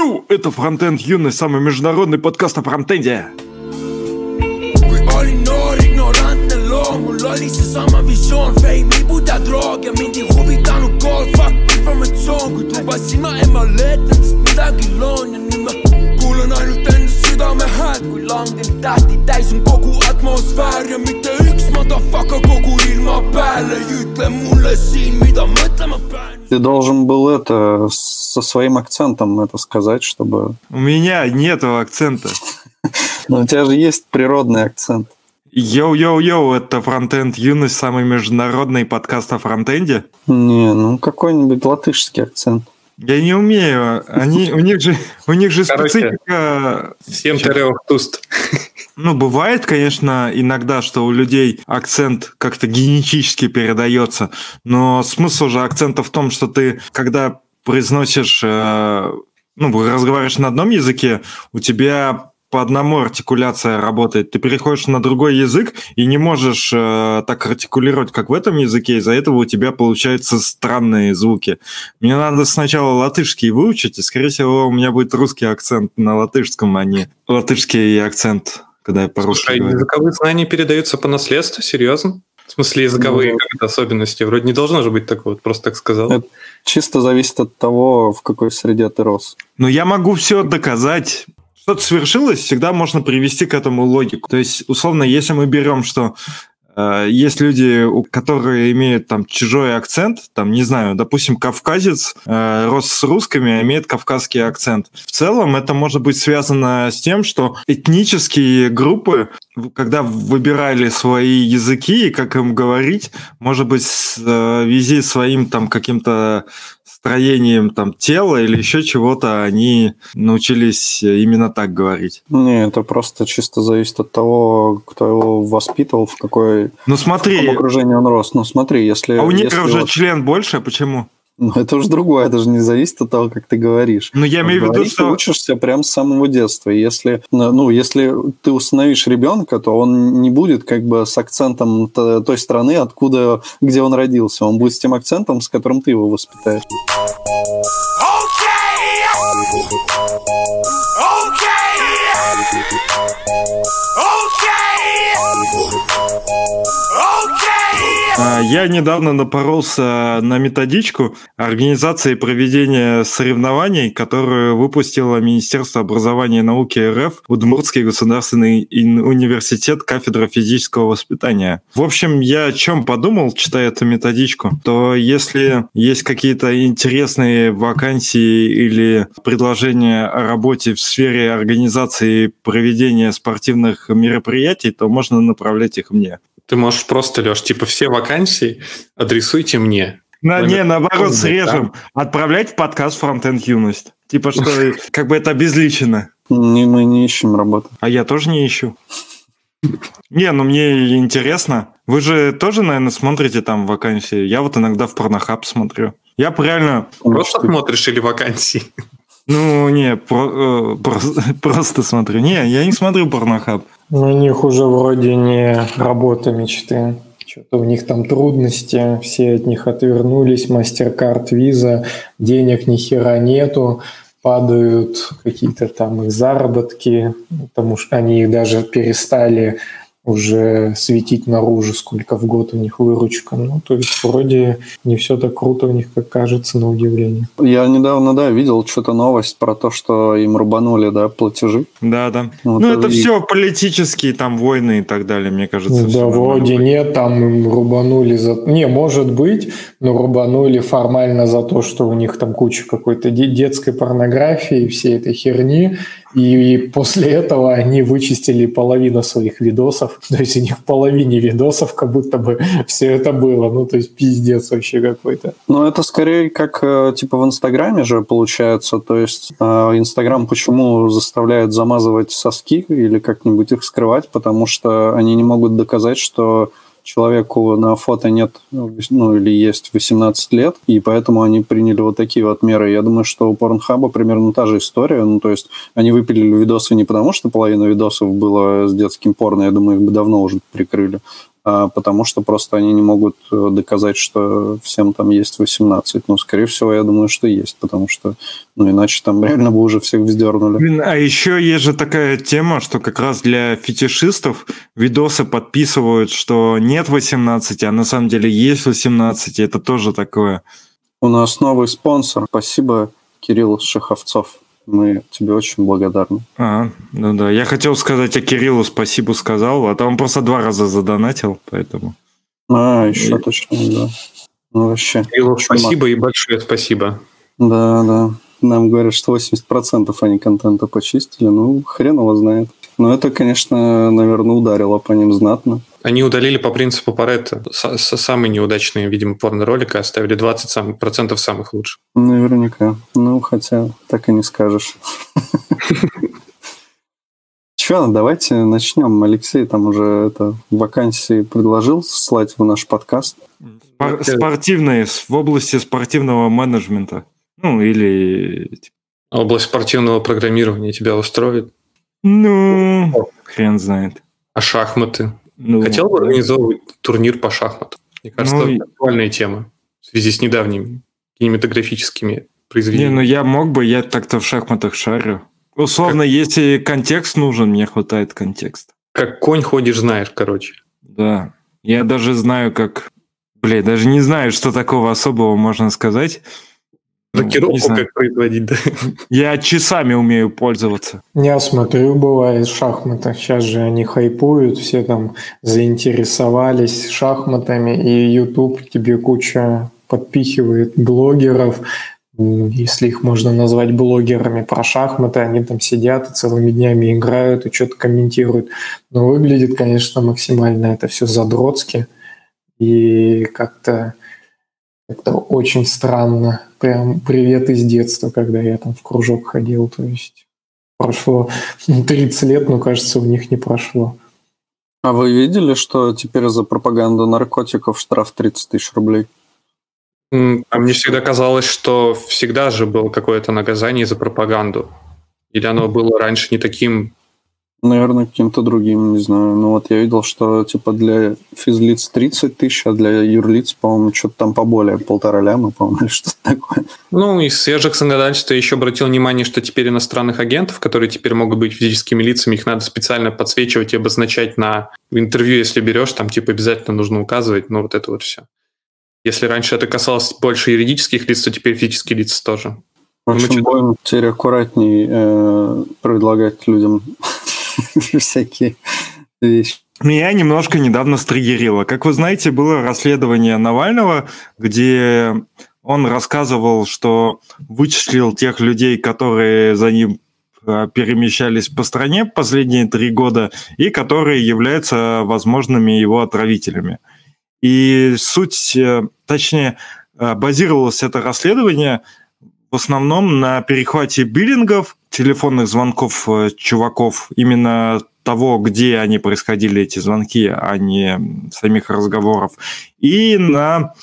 Йоу, это Фронтенд Юность, самый международный подкаст о фронтенде. enda südame häält, kui langenud tähti täis on kogu atmosfäär ja mitte üks motherfucker kogu ilma peal ei ütle mulle siin, mida mõtlema pean. Ты должен был это со своим акцентом это сказать, чтобы... У меня нету акцента. Но у тебя же есть природный акцент. Йоу-йоу-йоу, это Фронтенд Юность, самый международный подкаст о фронтенде. Не, ну какой-нибудь латышский акцент. Я не умею. Они, у них же, у них же Короче. специфика. Всем трех туст. Ну, бывает, конечно, иногда, что у людей акцент как-то генетически передается, но смысл же акцента в том, что ты, когда произносишь, э, ну, разговариваешь на одном языке, у тебя по одному артикуляция работает. Ты переходишь на другой язык и не можешь э, так артикулировать, как в этом языке, из-за этого у тебя получаются странные звуки. Мне надо сначала латышский выучить, и, скорее всего, у меня будет русский акцент на латышском, а не латышский акцент, когда я по-русски Слушай, говорю. языковые знания передаются по наследству? Серьезно? В смысле, языковые Ну, как-то особенности? Вроде не должно же быть такого, вот просто так сказал. Это чисто зависит от того, в какой среде ты рос. Но я могу все доказать. Что-то свершилось, всегда можно привести к этому логику. То есть, условно, если мы берем, что э, есть люди, которые имеют там чужой акцент, там, не знаю, допустим, кавказец э, рос с русскими, а имеет кавказский акцент. В целом это может быть связано с тем, что этнические группы, когда выбирали свои языки и как им говорить, может быть, э, в связи с своим там каким-то строением там тела или еще чего-то, они научились именно так говорить. Не, это просто чисто зависит от того, кто его воспитывал, в какой Ну в смотри, каком окружении он рос. Ну смотри, если... а у если негров же вот- член больше, а почему? Ну, это уже другое, это же не зависит от того, как ты говоришь. Ну я имею в виду, Говорить ты что... учишься прям с самого детства. Если, ну, если ты установишь ребенка, то он не будет как бы с акцентом той страны, откуда, где он родился. Он будет с тем акцентом, с которым ты его воспитаешь. А, Я недавно напоролся на методичку организации проведения соревнований, которую выпустило Министерство образования и науки РФ, Удмуртский государственный университет, кафедра физического воспитания. В общем, я о чем подумал, читая эту методичку, то если есть какие-то интересные вакансии или предложения о работе в сфере организации проведения спортивных мероприятий, то можно направлять их мне. Ты можешь просто, Леш, типа все вакансии адресуйте мне. На, не, наоборот, срежем. Отправлять в подкаст Фронтенд Юность. Типа, что как бы это обезличено. Не, мы не ищем работу. А я тоже не ищу. Не, ну мне интересно. Вы же тоже, наверное, смотрите там вакансии. Я вот иногда в Порнохаб смотрю. Я реально... Просто смотришь или вакансии? Ну, не, про- э, просто, просто смотрю. Не, я не смотрю Порнохаб. Ну, у них уже вроде не работа мечты. Что-то у них там трудности, все от них отвернулись, MasterCard, Visa, денег ни хера нету, падают какие-то там их заработки, потому что они их даже перестали уже светить наружу, сколько в год у них выручка. Ну, то есть вроде не все так круто у них, как кажется, на удивление. Я недавно, да, видел что-то новость про то, что им рубанули, да, платежи. Да, да. Вот ну, это и- все политические там войны и так далее, мне кажется. Ну да, вроде нет, там им рубанули за... Не, может быть, но рубанули формально за то, что у них там куча какой-то де- детской порнографии, всей этой херни, и, после этого они вычистили половину своих видосов, то есть у них в половине видосов как будто бы все это было, ну то есть пиздец вообще какой-то. Ну, это скорее как, э, типа, в Инстаграме же получается. То есть, э, Инстаграм почему заставляет замазывать соски или как-нибудь их скрывать? Потому что они не могут доказать, что человеку на фото нет, ну, или есть 18 лет, и поэтому они приняли вот такие вот меры. Я думаю, что у Порнхаба примерно та же история. Ну, то есть, они выпилили видосы не потому, что половина видосов было с детским порно, я думаю, их бы давно уже прикрыли, потому что просто они не могут э, доказать, что всем там есть 18. Ну, скорее всего, я думаю, что есть, потому что, ну, иначе там реально бы уже всех вздернули. А еще есть же такая тема, что как раз для фетишистов видосы подписывают, что нет 18, а на самом деле есть 18, это тоже такое. У нас новый спонсор. Спасибо, Кирилл Шаховцов. Мы тебе очень благодарны. А, ну да. Я хотел сказать, а Кириллу спасибо сказал, а то он просто два раза задонатил, поэтому. А, еще и... точно, да. Ну, вообще. Кириллу спасибо и большое спасибо. Да, да. Нам говорят, что 80% они контента почистили. Ну, хрен его знает. Но это, конечно, наверное, ударило по ним знатно. Они удалили по принципу Паретта самые неудачные, видимо, порно-ролики, оставили 20 процентов самых лучших. Наверняка. Ну, хотя так и не скажешь. Че, давайте начнем. Алексей там уже это вакансии предложил слать в наш подкаст. Спор- спортивные, в области спортивного менеджмента. Ну, или... Область спортивного программирования тебя устроит? Ну, хрен знает. А шахматы? Ну, Хотел бы организовывать турнир по шахматам. Мне кажется, ну, это актуальная тема в связи с недавними кинематографическими произведениями. Не, ну я мог бы, я так-то в шахматах шарю. Условно, как... если контекст нужен, мне хватает контекста. Как конь ходишь, знаешь, короче. Да. Я даже знаю, как... Блин, даже не знаю, что такого особого можно сказать. Блокировку ну, как производить, да? Я часами умею пользоваться. Я смотрю, бывает, в шахматах. Сейчас же они хайпуют, все там заинтересовались шахматами, и YouTube тебе куча подпихивает блогеров, если их можно назвать блогерами про шахматы, они там сидят и целыми днями играют и что-то комментируют. Но выглядит, конечно, максимально это все задротски и как-то как очень странно. Прям привет из детства, когда я там в кружок ходил. То есть прошло 30 лет, но, кажется, у них не прошло. А вы видели, что теперь за пропаганду наркотиков штраф 30 тысяч рублей? А мне всегда казалось, что всегда же было какое-то наказание за пропаганду. Или оно было раньше не таким Наверное, каким-то другим, не знаю. Ну вот я видел, что типа для физлиц 30 тысяч, а для юрлиц, по-моему, что-то там поболее, полтора ляма, по-моему, или что-то такое. Ну, из свежих законодательств я еще обратил внимание, что теперь иностранных агентов, которые теперь могут быть физическими лицами, их надо специально подсвечивать и обозначать на интервью, если берешь, там типа обязательно нужно указывать, ну вот это вот все. Если раньше это касалось больше юридических лиц, то теперь физические лица тоже. В общем, будем теперь аккуратней э, предлагать людям всякие вещи. Меня немножко недавно стригерило. Как вы знаете, было расследование Навального, где он рассказывал, что вычислил тех людей, которые за ним э, перемещались по стране последние три года и которые являются возможными его отравителями. И суть, э, точнее, э, базировалось это расследование в основном на перехвате биллингов, телефонных звонков э, чуваков, именно того, где они происходили, эти звонки, а не самих разговоров, и на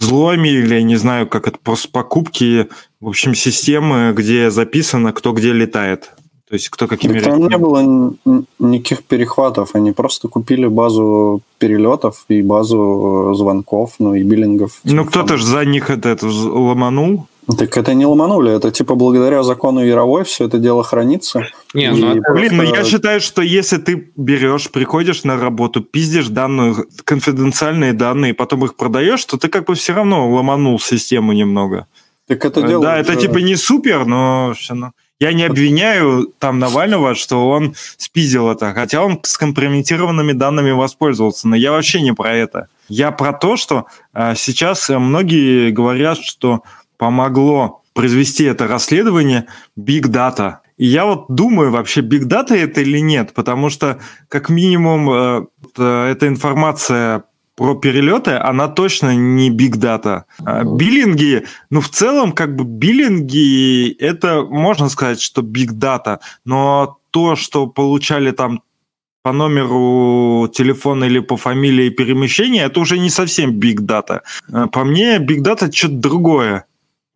взломе или, я не знаю, как это, просто покупки, в общем, системы, где записано, кто где летает. То есть кто какими... Там не было никаких перехватов, они просто купили базу перелетов и базу э, звонков, ну и биллингов. Ну кто-то же за них это, это ломанул. Так это не ломанули, это типа благодаря закону Яровой все это дело хранится. Не, ну, это... Блин, ну я считаю, что если ты берешь, приходишь на работу, пиздишь данные, конфиденциальные данные, потом их продаешь, то ты как бы все равно ломанул систему немного. Так это дело. Да, это типа не супер, но все равно. Я не обвиняю там Навального, что он спиздил это, хотя он с компрометированными данными воспользовался, но я вообще не про это. Я про то, что э, сейчас многие говорят, что помогло произвести это расследование Big Data. И я вот думаю, вообще Big Data это или нет, потому что как минимум э, э эта информация про перелеты, она точно не big data. А биллинги, ну, в целом, как бы биллинги, это можно сказать, что big data, но то, что получали там по номеру телефона или по фамилии перемещения, это уже не совсем big data. А по мне, big data что-то другое.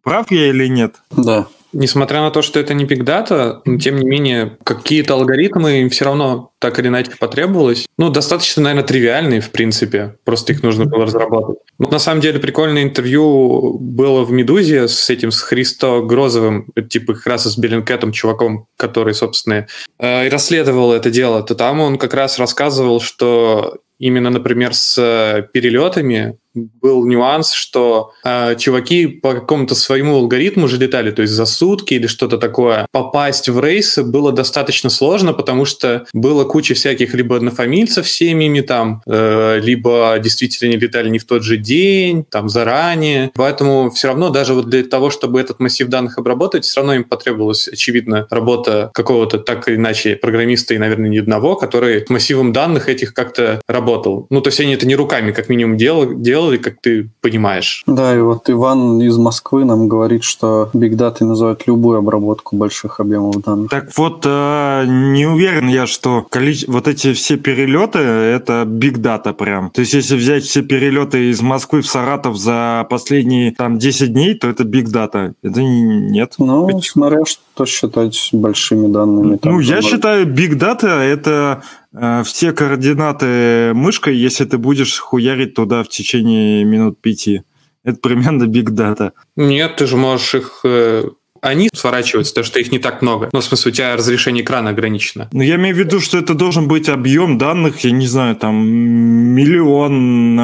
Прав я или нет? Да. несмотря на то, что это не Big Data, но тем не менее, какие-то алгоритмы им все равно так или иначе потребовалось. Ну, достаточно, наверное, тривиальные, в принципе. Просто их нужно было разработать. Но на самом деле прикольное интервью было в «Медузе» с этим, с Христо Грозовым, типа как раз с Беллинкетом, чуваком, который, собственно, э, и расследовал это дело. То там он как раз рассказывал, что именно, например, с перелетами был нюанс, что э, чуваки по какому-то своему алгоритму же летали, то есть за сутки или что-то такое. Попасть в рейсы было достаточно сложно, потому что было куча всяких либо однофамильцев семьями там, э, либо действительно они летали не в тот же день, там заранее. Поэтому все равно даже вот для того, чтобы этот массив данных обработать, все равно им потребовалась, очевидно, работа какого-то так или иначе программиста и, наверное, не одного, который массивом данных этих как-то работал. Ну, то есть они это не руками как минимум делали, как ты понимаешь. Да, и вот Иван из Москвы нам говорит, что Big Data называют любую обработку больших объемов данных. Так вот, э, не уверен я, что количество, вот эти все перелеты, это Big Data прям. То есть, если взять все перелеты из Москвы в Саратов за последние там 10 дней, то это Big Data. Это нет. Ну, Почему? смотря что считать большими данными. Там, ну, я считаю, Big Data это все координаты мышкой, если ты будешь хуярить туда в течение минут пяти. Это примерно big data. Нет, ты же можешь их э, они сворачиваются, потому что их не так много. Ну, в смысле, у тебя разрешение экрана ограничено. Ну, я имею в виду, что это должен быть объем данных, я не знаю, там, миллион,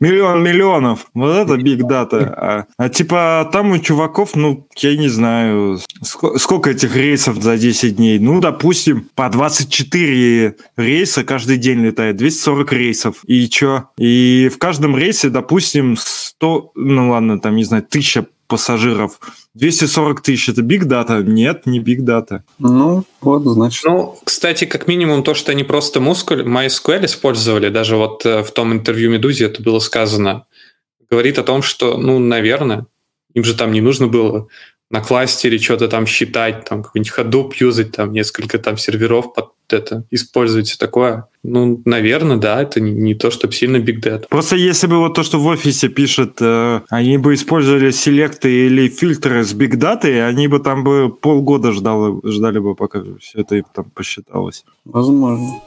миллион миллионов. Вот это big data. А, а типа там у чуваков, ну, я не знаю, сколько, сколько этих рейсов за 10 дней? Ну, допустим, по 24 рейса каждый день летает, 240 рейсов. И чё? И в каждом рейсе, допустим, 100, ну ладно, там, не знаю, тысяча пассажиров. 240 тысяч – это биг дата? Нет, не биг дата. Ну, вот, значит. Ну, кстати, как минимум то, что они просто мускуль, MySQL использовали, даже вот э, в том интервью Медузе это было сказано, говорит о том, что, ну, наверное, им же там не нужно было на кластере что-то там считать, там какой-нибудь Hadoop юзать, там несколько там серверов под это использовать все такое. Ну, наверное, да, это не, не то, чтобы сильно big data. Просто если бы вот то, что в офисе пишет, э, они бы использовали селекты или фильтры с big data, они бы там бы полгода ждали, ждали бы, пока все это им там посчиталось. Возможно.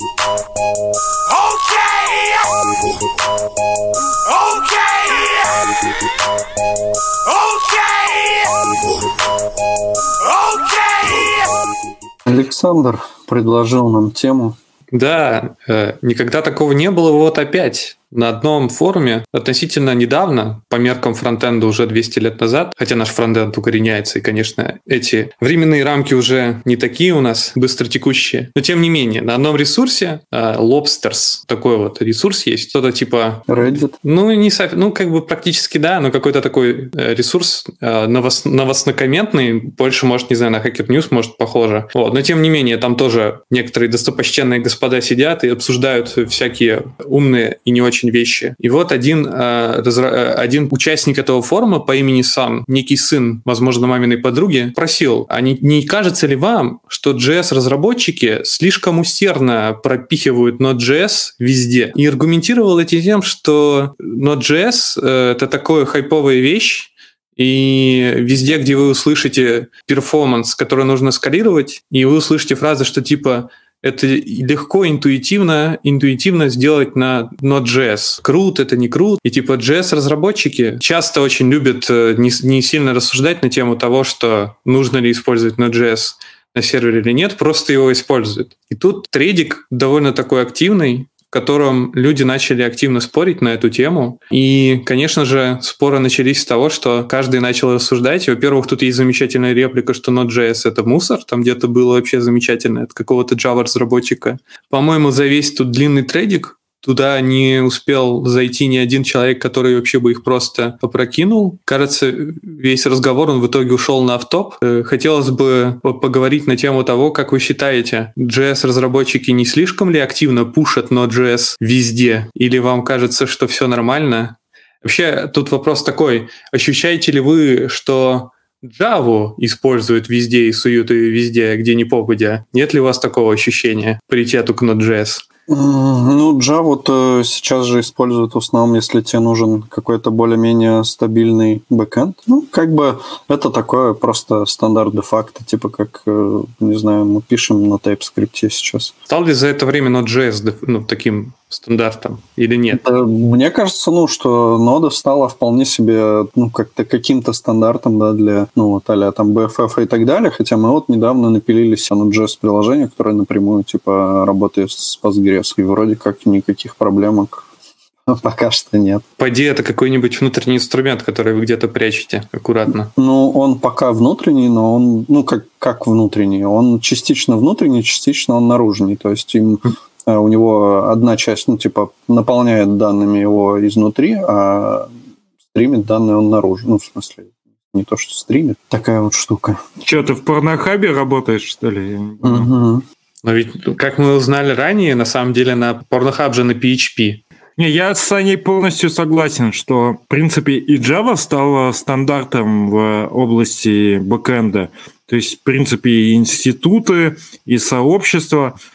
Александр предложил нам тему. Да, э, никогда такого не было, вот опять на одном форуме относительно недавно, по меркам фронтенда уже 200 лет назад, хотя наш фронтенд укореняется, и, конечно, эти временные рамки уже не такие у нас быстротекущие, но тем не менее, на одном ресурсе uh, Lobsters, такой вот ресурс есть, что-то типа... Reddit? Ну, не ну, как бы практически да, но какой-то такой э, ресурс uh, новос, новостнокомментный, больше, может, не знаю, на Hacker News, может, похоже. Вот, но тем не менее, там тоже некоторые достопочтенные господа сидят и обсуждают всякие умные и не очень очень вещи. И вот один, э, э, один участник этого форума по имени Сан, некий сын, возможно, маминой подруги, просил, а не, не кажется ли вам, что JS-разработчики слишком усердно пропихивают Node.js везде? И аргументировал этим тем, что Node.js э, — это такая хайповая вещь, и везде, где вы услышите перформанс, который нужно скалировать, и вы услышите фразы, что типа это легко, интуитивно, интуитивно сделать на Node.js. Крут, это не крут. И типа JS-разработчики часто очень любят э, не, не сильно рассуждать на тему того, что нужно ли использовать Node.js на сервере или нет, просто его используют. И тут трейдик довольно такой активный, котором люди начали активно спорить на эту тему. И, конечно же, споры начались с того, что каждый начал рассуждать. Во-первых, тут есть замечательная реплика, что Node.js — это мусор. Там где-то было вообще замечательно от какого-то Java-разработчика. По-моему, за весь тут длинный трейдик туда не успел зайти ни один человек, который вообще бы их просто попрокинул. Кажется, весь разговор, он в итоге ушел на автоп. Э, хотелось бы поговорить на тему того, как вы считаете, JS-разработчики не слишком ли активно пушат Node.js везде? Или вам кажется, что все нормально? Вообще, тут вопрос такой. Ощущаете ли вы, что Java используют везде и суют ее везде, где ни попадя? Нет ли у вас такого ощущения паритету к Node.js? Ну, Java сейчас же используют в основном, если тебе нужен какой-то более-менее стабильный бэкэнд. Ну, как бы это такое просто стандарт де-факто, типа как, э, не знаю, мы пишем на TypeScript сейчас. Стал ли за это время Node.js ну, таким стандартом или нет? Мне кажется, ну, что нода стала вполне себе, ну, как-то каким-то стандартом, да, для, ну, вот, а там BFF и так далее, хотя мы вот недавно напилились на JS приложение, которое напрямую, типа, работает с Postgres, и вроде как никаких проблемок Пока что нет. По идее, это какой-нибудь внутренний инструмент, который вы где-то прячете аккуратно. Ну, он пока внутренний, но он, ну, как, как внутренний? Он частично внутренний, частично он наружный. То есть им Э, у него одна часть, ну, типа, наполняет данными его изнутри, а стримит данные он наружу. Ну, в смысле, не то, что стримит. Такая вот штука. Че, ты в порнохабе работаешь, что ли? Угу. Но ведь, как мы узнали ранее, на самом деле на порнохаб же на PHP. Не, я с Саней полностью согласен, что, в принципе, и Java стала стандартом в области бэкэнда. То есть, в принципе, и институты, и сообщества – Э,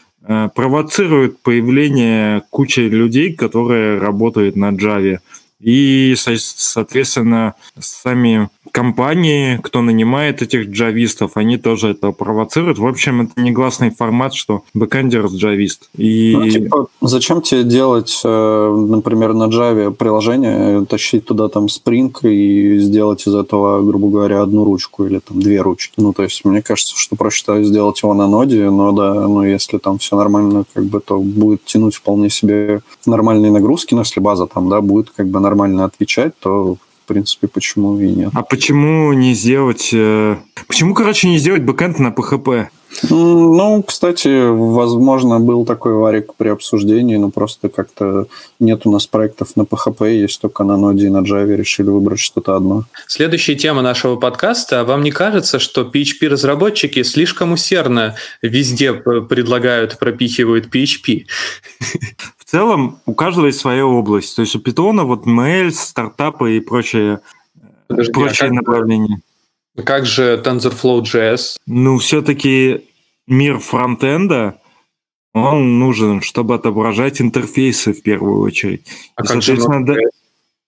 провоцирует появление кучи людей, которые работают на Java. И, соответственно, сами компании, кто нанимает этих джавистов, они тоже это провоцируют. В общем, это негласный формат, что бэкэндер джавист. И... Ну, типа, зачем тебе делать, э, например, на Java приложение, тащить туда там Spring и сделать из этого, грубо говоря, одну ручку или там две ручки? Ну, то есть, мне кажется, что проще сделать его на ноде, но да, ну, если там все нормально, как бы, то будет тянуть вполне себе нормальные нагрузки, но если база там, да, будет как бы нормально отвечать, то принципе, почему и нет. А почему не сделать... Э, почему, короче, не сделать бэкэнд на PHP? Ну, кстати, возможно, был такой варик при обсуждении, но просто как-то нет у нас проектов на PHP, есть только на Node и на Java, решили выбрать что-то одно. Следующая тема нашего подкаста. Вам не кажется, что PHP-разработчики слишком усердно везде предлагают, пропихивают PHP? В целом, у каждого есть своя область. То есть у Python вот mail, стартапы и прочее, Подожди, прочие а направления. Как же TensorFlow.js? Ну, все-таки мир фронтенда, он нужен, чтобы отображать интерфейсы в первую очередь. А И, как же Node.js?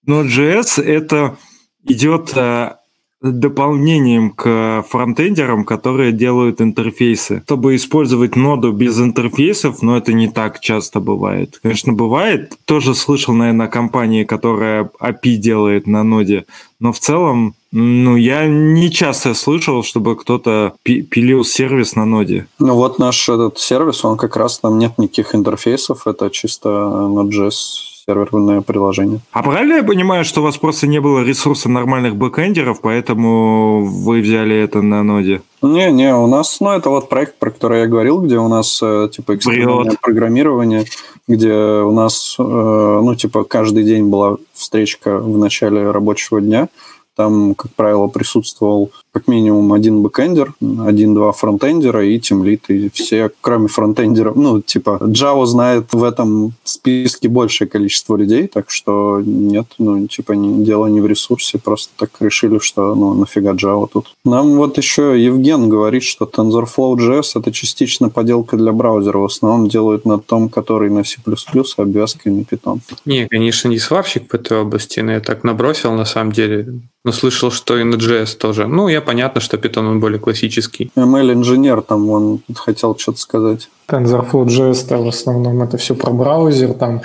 Node.js это идет а, дополнением к фронтендерам, которые делают интерфейсы. Чтобы использовать ноду без интерфейсов, но это не так часто бывает. Конечно, бывает. Тоже слышал, наверное, о компании, которая API делает на ноде. Но в целом ну, я не часто слышал, чтобы кто-то пилил сервис на ноде. Ну, вот наш этот сервис, он как раз, там нет никаких интерфейсов, это чисто Node.js серверное приложение. А правильно я понимаю, что у вас просто не было ресурса нормальных бэкэндеров, поэтому вы взяли это на ноде? Не-не, у нас, ну, это вот проект, про который я говорил, где у нас, э, типа, экстремальное программирование, где у нас, э, ну, типа, каждый день была встречка в начале рабочего дня, там, как правило, присутствовал как минимум один бэкэндер, один-два фронтендера и тимлид, и все, кроме фронтендеров, ну, типа, Java знает в этом списке большее количество людей, так что нет, ну, типа, не, дело не в ресурсе, просто так решили, что, ну, нафига Java тут. Нам вот еще Евген говорит, что TensorFlow.js — это частично поделка для браузера, в основном делают на том, который на C++, а обвязкой на Python. Не, конечно, не сварщик в этой области, но я так набросил, на самом деле. Но слышал, что и на JS тоже. Ну, я понятно, что Python он более классический. ML-инженер там, он хотел что-то сказать. TensorFlow.js -то в основном это все про браузер, там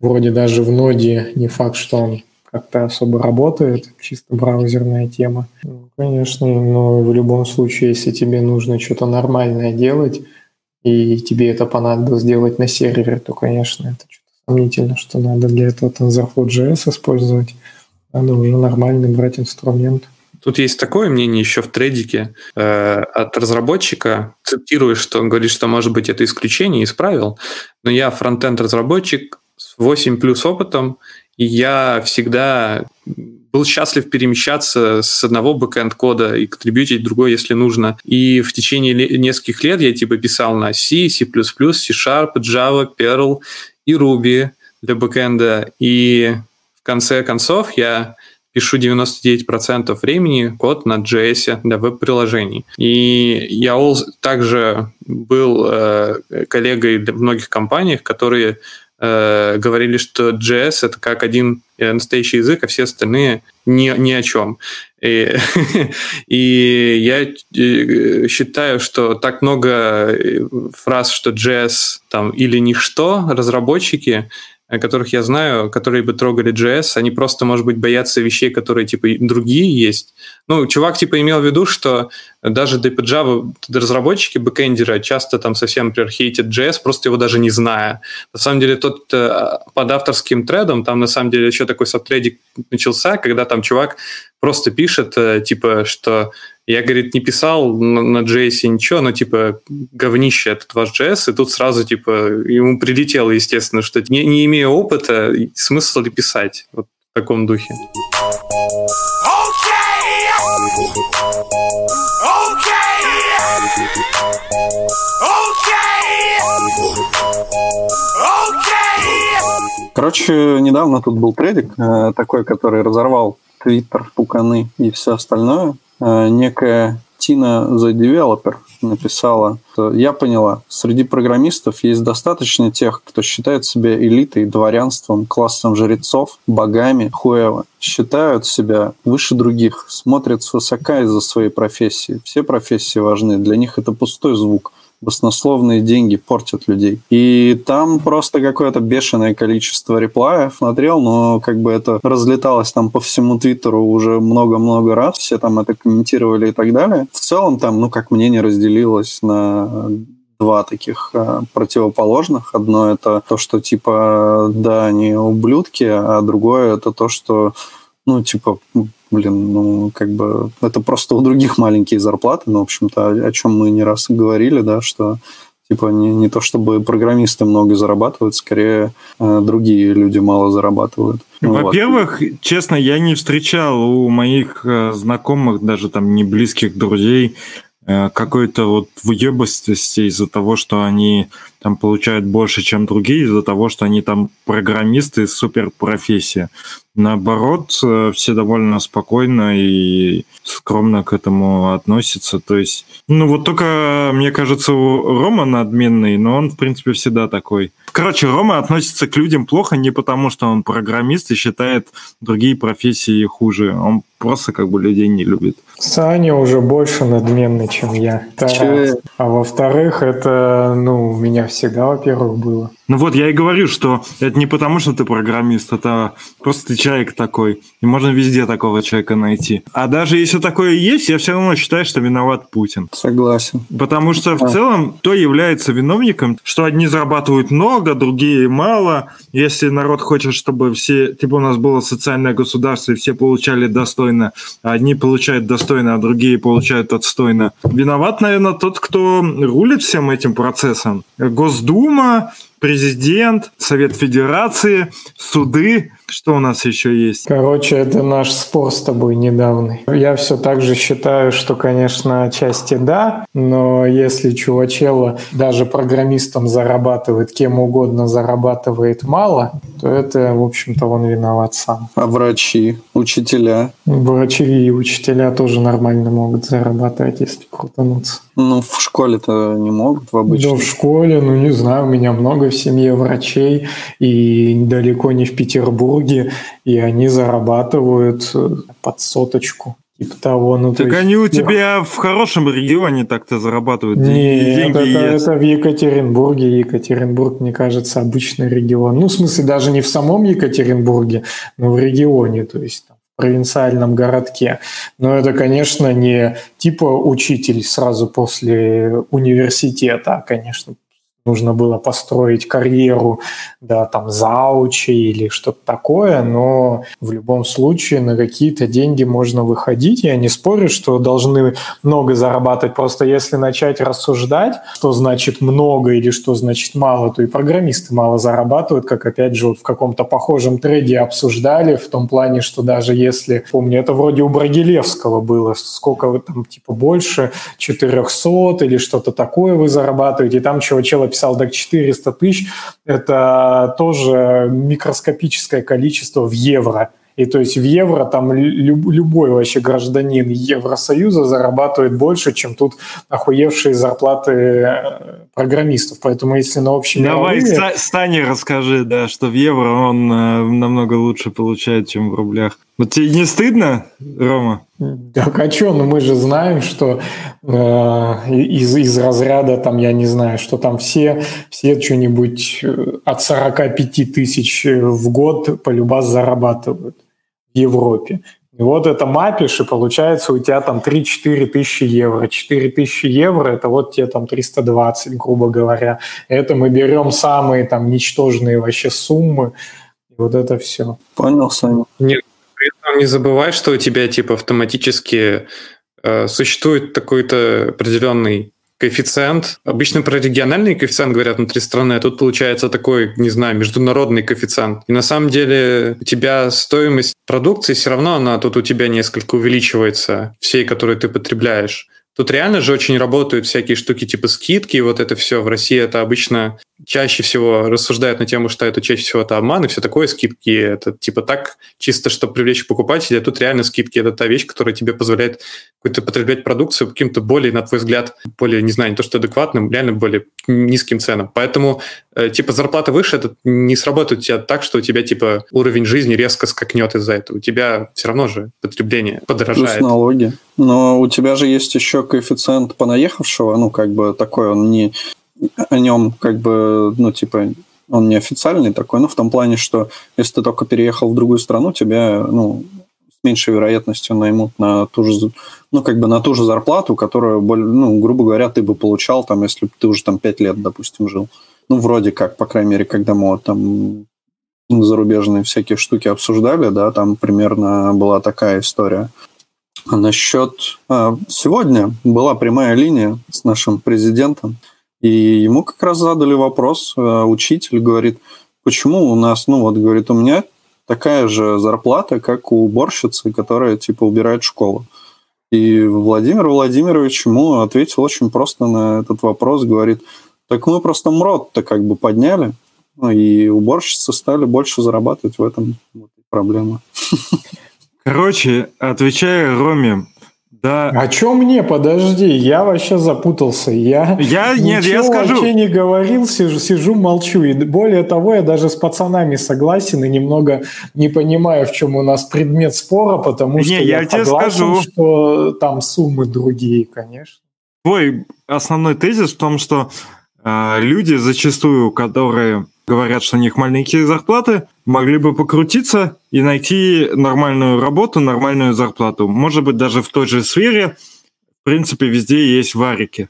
вроде даже в ноде не факт, что он как-то особо работает, чисто браузерная тема. Ну, конечно, но в любом случае, если тебе нужно что-то нормальное делать, и тебе это понадобилось сделать на сервере, то, конечно, это что-то сомнительно, что надо для этого TensorFlow.js использовать. Надо уже нормальный брать инструмент. Тут есть такое мнение еще в тредике э, от разработчика. Цитирую, что он говорит, что, может быть, это исключение из правил, но я фронтенд-разработчик с 8 плюс опытом, и я всегда был счастлив перемещаться с одного бэкэнд-кода и контрибьютить другой, если нужно. И в течение нескольких лет я типа писал на C, C++, C-Sharp, Java, Perl и Ruby для бэкэнда. И в конце концов я пишу 99% времени код на JS для веб-приложений. И я также был э, коллегой в многих компаниях, которые э, говорили, что JS это как один настоящий язык, а все остальные ни, ни о чем. И, и я э, считаю, что так много э, фраз, что JS там или ничто, разработчики которых я знаю, которые бы трогали JS, они просто, может быть, боятся вещей, которые, типа, другие есть. Ну, чувак, типа, имел в виду, что даже для Java разработчики, бэкэндеры часто там совсем, например, JS, просто его даже не зная. На самом деле, тот э, под авторским тредом, там, на самом деле, еще такой сабтредик начался, когда там чувак просто пишет, э, типа, что я, говорит, не писал на, на JS ничего, но, типа, говнище этот ваш JS, и тут сразу, типа, ему прилетело, естественно, что не, не имея опыта, смысл ли писать вот в таком духе. Короче, недавно тут был предик э, такой, который разорвал Твиттер, пуканы и все остальное. Э, некая Тина The Developer написала, я поняла, среди программистов есть достаточно тех, кто считает себя элитой, дворянством, классом жрецов, богами, хуево. Считают себя выше других, смотрят свысока из-за своей профессии. Все профессии важны, для них это пустой звук баснословные деньги портят людей. И там просто какое-то бешеное количество реплаев смотрел, но как бы это разлеталось там по всему Твиттеру уже много-много раз, все там это комментировали и так далее. В целом там, ну, как мнение разделилось на два таких э, противоположных. Одно это то, что типа да, они ублюдки, а другое это то, что ну, типа, блин, ну, как бы это просто у других маленькие зарплаты, ну, в общем-то, о, о чем мы не раз говорили, да, что типа не, не то чтобы программисты много зарабатывают, скорее э, другие люди мало зарабатывают. Ну, Во-первых, вот. честно, я не встречал у моих э, знакомых, даже там не близких друзей, э, какой-то вот въебостности из-за того, что они там получают больше, чем другие, из-за того, что они там программисты супер профессия. Наоборот, э, все довольно спокойно и скромно к этому относятся. То есть, ну вот только, мне кажется, у Рома надменный, но он, в принципе, всегда такой. Короче, Рома относится к людям плохо не потому, что он программист и считает другие профессии хуже. Он просто как бы людей не любит. Саня уже больше надменный, чем я. Это А во-вторых, это, ну, у меня всегда, во-первых, было. Ну вот, я и говорю, что это не потому, что ты программист, это просто ты человек такой. И можно везде такого человека найти. А даже если такое есть, я все равно считаю, что виноват Путин. Согласен. Потому что в целом то является виновником, что одни зарабатывают много, другие мало. Если народ хочет, чтобы все, типа у нас было социальное государство, и все получали достойно, а одни получают достойно, а другие получают отстойно. Виноват, наверное, тот, кто рулит всем этим процессом. Госдума, президент, Совет Федерации, суды. Что у нас еще есть? Короче, это наш спор с тобой недавний. Я все так же считаю, что, конечно, отчасти да, но если чувачело даже программистом зарабатывает, кем угодно зарабатывает мало, то это, в общем-то, он виноват сам. А врачи, учителя? Врачи и учителя тоже нормально могут зарабатывать, если крутануться. Ну, в школе-то не могут в обычной. Да, в школе, ну, не знаю, у меня много в семье врачей, и далеко не в Петербурге, и они зарабатывают э, под соточку. Типа того, ну, так есть, они у тебя в хорошем регионе так-то зарабатывают. Нет, деньги это, есть. это в Екатеринбурге. Екатеринбург, мне кажется, обычный регион. Ну, в смысле, даже не в самом Екатеринбурге, но в регионе. То есть там, провинциальном городке. Но это, конечно, не типа учитель сразу после университета, а, конечно, нужно было построить карьеру, да, там, заучи или что-то такое, но в любом случае на какие-то деньги можно выходить. Я не спорю, что должны много зарабатывать, просто если начать рассуждать, что значит много или что значит мало, то и программисты мало зарабатывают, как опять же вот в каком-то похожем трейде обсуждали, в том плане, что даже если, помню, это вроде у Брагилевского было, сколько вы там, типа, больше 400 или что-то такое вы зарабатываете, и там чего-чего писал, так 400 тысяч – это тоже микроскопическое количество в евро. И то есть в евро там люб, любой вообще гражданин Евросоюза зарабатывает больше, чем тут охуевшие зарплаты э, программистов. Поэтому если на общем Давай, мировые... Стане расскажи, да, что в евро он э, намного лучше получает, чем в рублях. Вот тебе не стыдно, Рома? Так а что, ну мы же знаем, что э, из, из разряда, там, я не знаю, что там все, все что-нибудь э, от 45 тысяч в год полюбас зарабатывают в Европе. И вот это мапишь, и получается у тебя там 3-4 тысячи евро. 4 тысячи евро – это вот тебе там 320, грубо говоря. Это мы берем самые там ничтожные вообще суммы, и вот это все. Понял, Саня. Нет, при этом не забывай, что у тебя типа автоматически э, существует такой-то определенный коэффициент. Обычно про региональный коэффициент говорят внутри страны, а тут получается такой, не знаю, международный коэффициент. И на самом деле у тебя стоимость продукции все равно, она тут у тебя несколько увеличивается, всей, которую ты потребляешь. Тут реально же очень работают всякие штуки типа скидки, и вот это все. В России это обычно чаще всего рассуждают на тему, что это чаще всего это обман и все такое, скидки это типа так, чисто чтобы привлечь покупателя, а тут реально скидки это та вещь, которая тебе позволяет какую-то потреблять продукцию каким-то более, на твой взгляд, более, не знаю, не то что адекватным, реально более низким ценам. Поэтому э, типа зарплата выше, это не сработает у тебя так, что у тебя типа уровень жизни резко скакнет из-за этого. У тебя все равно же потребление подорожает. Плюс налоги. Но у тебя же есть еще коэффициент понаехавшего, ну, как бы такой, он не... О нем, как бы, ну, типа, он не официальный такой, но в том плане, что если ты только переехал в другую страну, тебя, ну, с меньшей вероятностью наймут на ту же, ну, как бы на ту же зарплату, которую, ну, грубо говоря, ты бы получал, там, если бы ты уже там пять лет, допустим, жил. Ну, вроде как, по крайней мере, когда мы там зарубежные всякие штуки обсуждали, да, там примерно была такая история. Насчет... А, сегодня была прямая линия с нашим президентом, и ему как раз задали вопрос, а, учитель говорит, почему у нас, ну вот, говорит, у меня такая же зарплата, как у уборщицы, которая, типа, убирает школу. И Владимир Владимирович ему ответил очень просто на этот вопрос, говорит, так мы просто МРОД-то как бы подняли, ну, и уборщицы стали больше зарабатывать в этом вот, проблема. Короче, отвечая Роме, да. А что мне? Подожди, я вообще запутался. Я, я нет, я скажу. вообще не говорил, сижу, сижу, молчу. И более того, я даже с пацанами согласен и немного не понимаю, в чем у нас предмет спора, потому не, что я, я тебе согласен, скажу. что там суммы другие, конечно. Твой основной тезис в том, что э, люди зачастую, которые говорят, что у них маленькие зарплаты, могли бы покрутиться и найти нормальную работу, нормальную зарплату. Может быть, даже в той же сфере, в принципе, везде есть варики.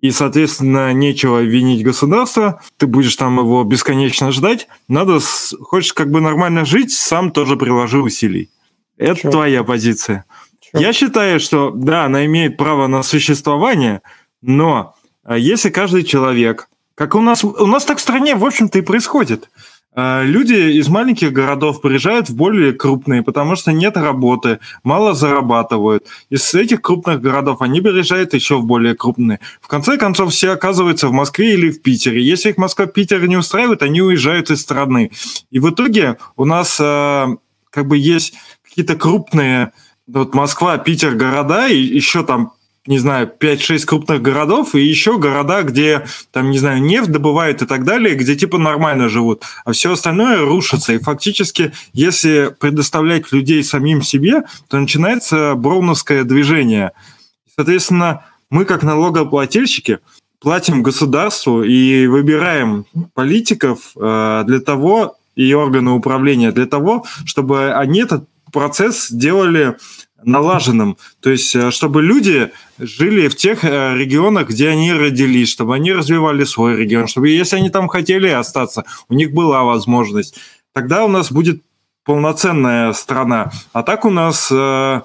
И, соответственно, нечего винить государство, ты будешь там его бесконечно ждать. Надо, хочешь как бы нормально жить, сам тоже приложи усилий. Это Чё? твоя позиция. Чё? Я считаю, что да, она имеет право на существование, но а, если каждый человек как у нас, у нас так в стране, в общем-то, и происходит. А, люди из маленьких городов приезжают в более крупные, потому что нет работы, мало зарабатывают. Из этих крупных городов они переезжают еще в более крупные. В конце концов, все оказываются в Москве или в Питере. Если их Москва, Питер не устраивает, они уезжают из страны. И в итоге у нас а, как бы есть какие-то крупные вот Москва, Питер города, и еще там не знаю, 5-6 крупных городов и еще города, где, там, не знаю, нефть добывают и так далее, где типа нормально живут, а все остальное рушится. И фактически, если предоставлять людей самим себе, то начинается броуновское движение. Соответственно, мы как налогоплательщики платим государству и выбираем политиков э, для того, и органы управления для того, чтобы они этот процесс делали налаженным. То есть, э, чтобы люди жили в тех э, регионах, где они родились, чтобы они развивали свой регион, чтобы, если они там хотели остаться, у них была возможность. Тогда у нас будет полноценная страна. А так у нас э,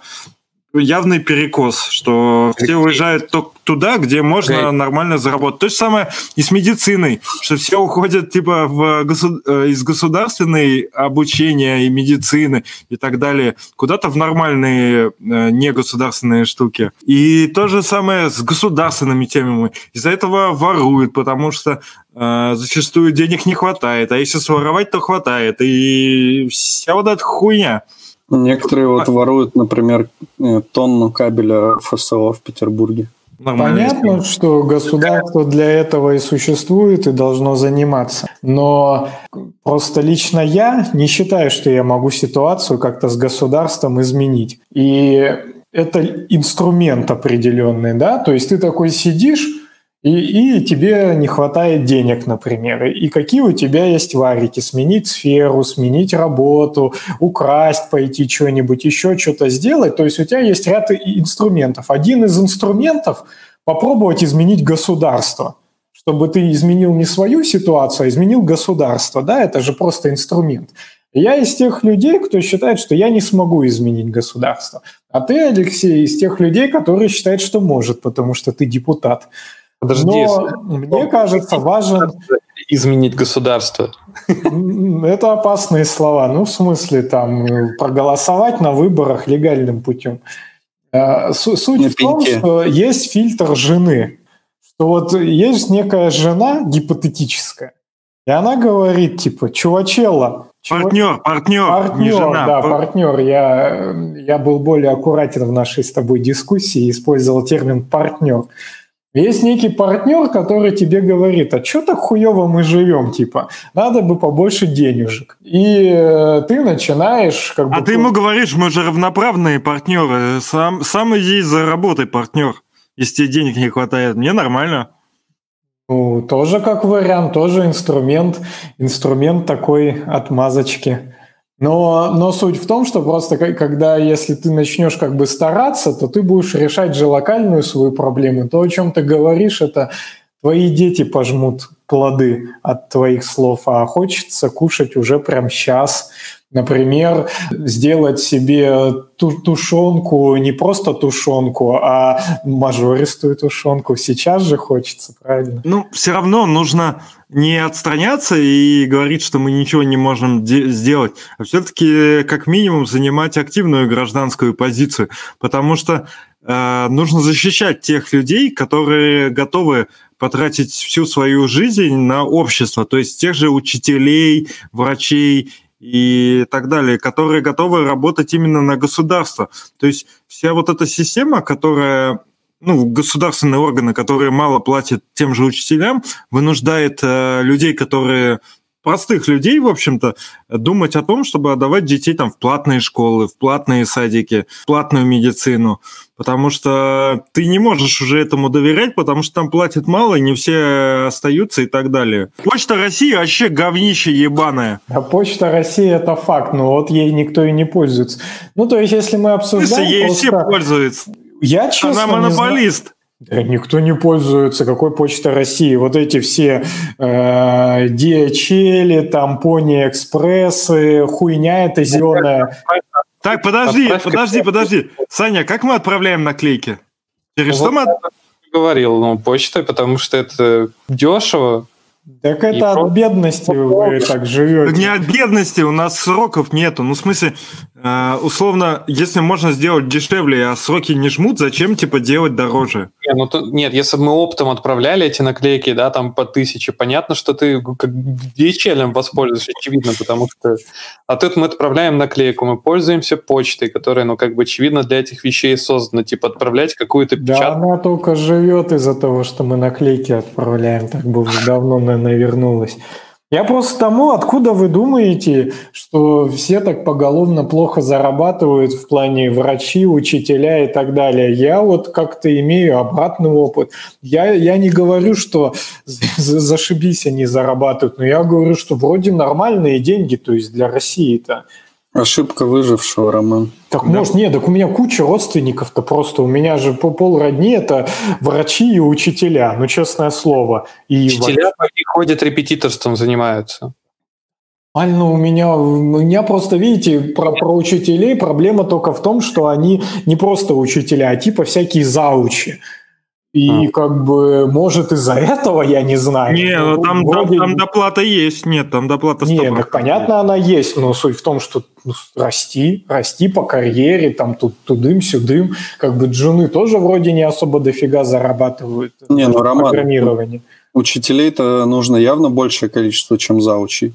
явный перекос, что все уезжают только туда, где можно okay. нормально заработать. То же самое и с медициной, что все уходят типа в госу... Э, из государственной обучения и медицины и так далее куда-то в нормальные э, негосударственные штуки. И то же самое с государственными темами. Из-за этого воруют, потому что э, зачастую денег не хватает, а если своровать, то хватает. И вся вот эта хуйня. Некоторые вот воруют, например, э, тонну кабеля ФСО в Петербурге. Нормально. Понятно, что государство для этого и существует и должно заниматься. Но просто лично я не считаю, что я могу ситуацию как-то с государством изменить. И это инструмент определенный, да, то есть ты такой сидишь, и, и тебе не хватает денег, например. И какие у тебя есть варики? Сменить сферу, сменить работу, украсть, пойти что-нибудь, еще что-то сделать. То есть у тебя есть ряд инструментов. Один из инструментов – попробовать изменить государство чтобы ты изменил не свою ситуацию, а изменил государство. Да, это же просто инструмент. Я из тех людей, кто считает, что я не смогу изменить государство. А ты, Алексей, из тех людей, которые считают, что может, потому что ты депутат. Подожди, Но мне кажется, важен... Изменить государство. Это опасные слова. Ну, в смысле, там, проголосовать на выборах легальным путем. Э, суть в том, что есть фильтр жены. Что вот есть некая жена гипотетическая, и она говорит, типа, чувачелла, Партнер, партнер, партнер, не жена. да, партнер. Я, я был более аккуратен в нашей с тобой дискуссии и использовал термин партнер. Есть некий партнер, который тебе говорит, а что так хуево мы живем, типа, надо бы побольше денежек. И э, ты начинаешь как бы... А ты ему говоришь, мы же равноправные партнеры, сам, сам иди заработай, партнер, если тебе денег не хватает. Мне нормально. Ну, тоже как вариант, тоже инструмент, инструмент такой отмазочки. Но, но суть в том, что просто когда, если ты начнешь как бы стараться, то ты будешь решать же локальную свою проблему. То, о чем ты говоришь, это твои дети пожмут плоды от твоих слов, а хочется кушать уже прям сейчас. Например, сделать себе тушенку, не просто тушенку, а мажористую тушенку. Сейчас же хочется, правильно? Ну, все равно нужно не отстраняться и говорить, что мы ничего не можем сделать, а все-таки как минимум занимать активную гражданскую позицию, потому что нужно защищать тех людей, которые готовы потратить всю свою жизнь на общество, то есть тех же учителей, врачей и так далее, которые готовы работать именно на государство. То есть вся вот эта система, которая ну, государственные органы, которые мало платят тем же учителям, вынуждает э, людей, которые простых людей, в общем-то, думать о том, чтобы отдавать детей там в платные школы, в платные садики, в платную медицину, потому что ты не можешь уже этому доверять, потому что там платят мало, и не все остаются и так далее. Почта России вообще говнище ебаное. А Почта России это факт, но вот ей никто и не пользуется. Ну, то есть, если мы обсуждаем... ей просто... все пользуются. Я честно Она монополист. Да никто не пользуется. Какой почта России? Вот эти все э, DHL, там Пони Экспрессы, хуйня эта зеленая. Так, подожди, подожди, подожди. Саня, как мы отправляем наклейки? Через ну, что мы... Говорил, ну, почтой, потому что это дешево, так это и от бедности вы так живете. Не от бедности, у нас сроков нету. Ну, в смысле, э, условно, если можно сделать дешевле, а сроки не жмут, зачем, типа, делать дороже? Не, ну, то, нет, если бы мы оптом отправляли эти наклейки, да, там по тысяче, понятно, что ты как DHL воспользуешься, очевидно, потому что... А тут мы отправляем наклейку, мы пользуемся почтой, которая, ну, как бы, очевидно, для этих вещей создана, типа, отправлять какую-то печатку. Да, она только живет из-за того, что мы наклейки отправляем, так бы уже давно наверное, вернулась. Я просто тому, откуда вы думаете, что все так поголовно плохо зарабатывают в плане врачи, учителя и так далее. Я вот как-то имею обратный опыт. Я, я не говорю, что зашибись они зарабатывают, но я говорю, что вроде нормальные деньги, то есть для России-то. Ошибка выжившего, Роман. Так да. может, нет, так у меня куча родственников-то просто. У меня же по пол родни это врачи и учителя, ну, честное слово. И учителя врач... ходят репетиторством, занимаются. Ально, у меня, у меня просто, видите, про, про учителей проблема только в том, что они не просто учителя, а типа всякие заучи. И а. как бы, может, из-за этого, я не знаю. Не, ну, там, вроде... там, там доплата есть. Нет, там доплата 100%. Не, так понятно, она есть, но суть в том, что ну, расти, расти по карьере, там тут тудым-сюдым. Как бы джуны тоже вроде не особо дофига зарабатывают. Не, ну, Роман, учителей-то нужно явно большее количество, чем заучей.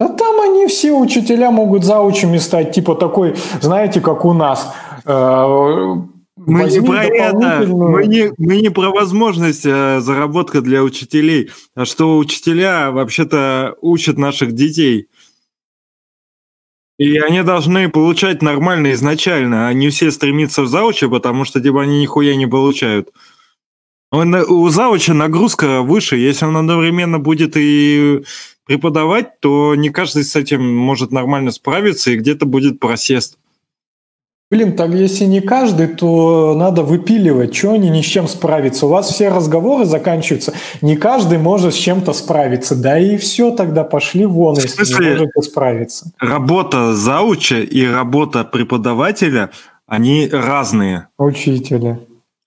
Да там они все учителя могут заучами стать, типа такой, знаете, как у нас. Э, мы не про это, мы не, мы не про возможность э, заработка для учителей, а что учителя вообще-то учат наших детей. И они должны получать нормально изначально, а не все стремиться в заучи, потому что типа они нихуя не получают. Он, у зауча нагрузка выше, если он одновременно будет и преподавать, то не каждый с этим может нормально справиться, и где-то будет просест. Блин, так если не каждый, то надо выпиливать, что они ни с чем справиться. У вас все разговоры заканчиваются, не каждый может с чем-то справиться. Да и все, тогда пошли вон, если не можете справиться. Работа зауча и работа преподавателя, они разные. Учителя.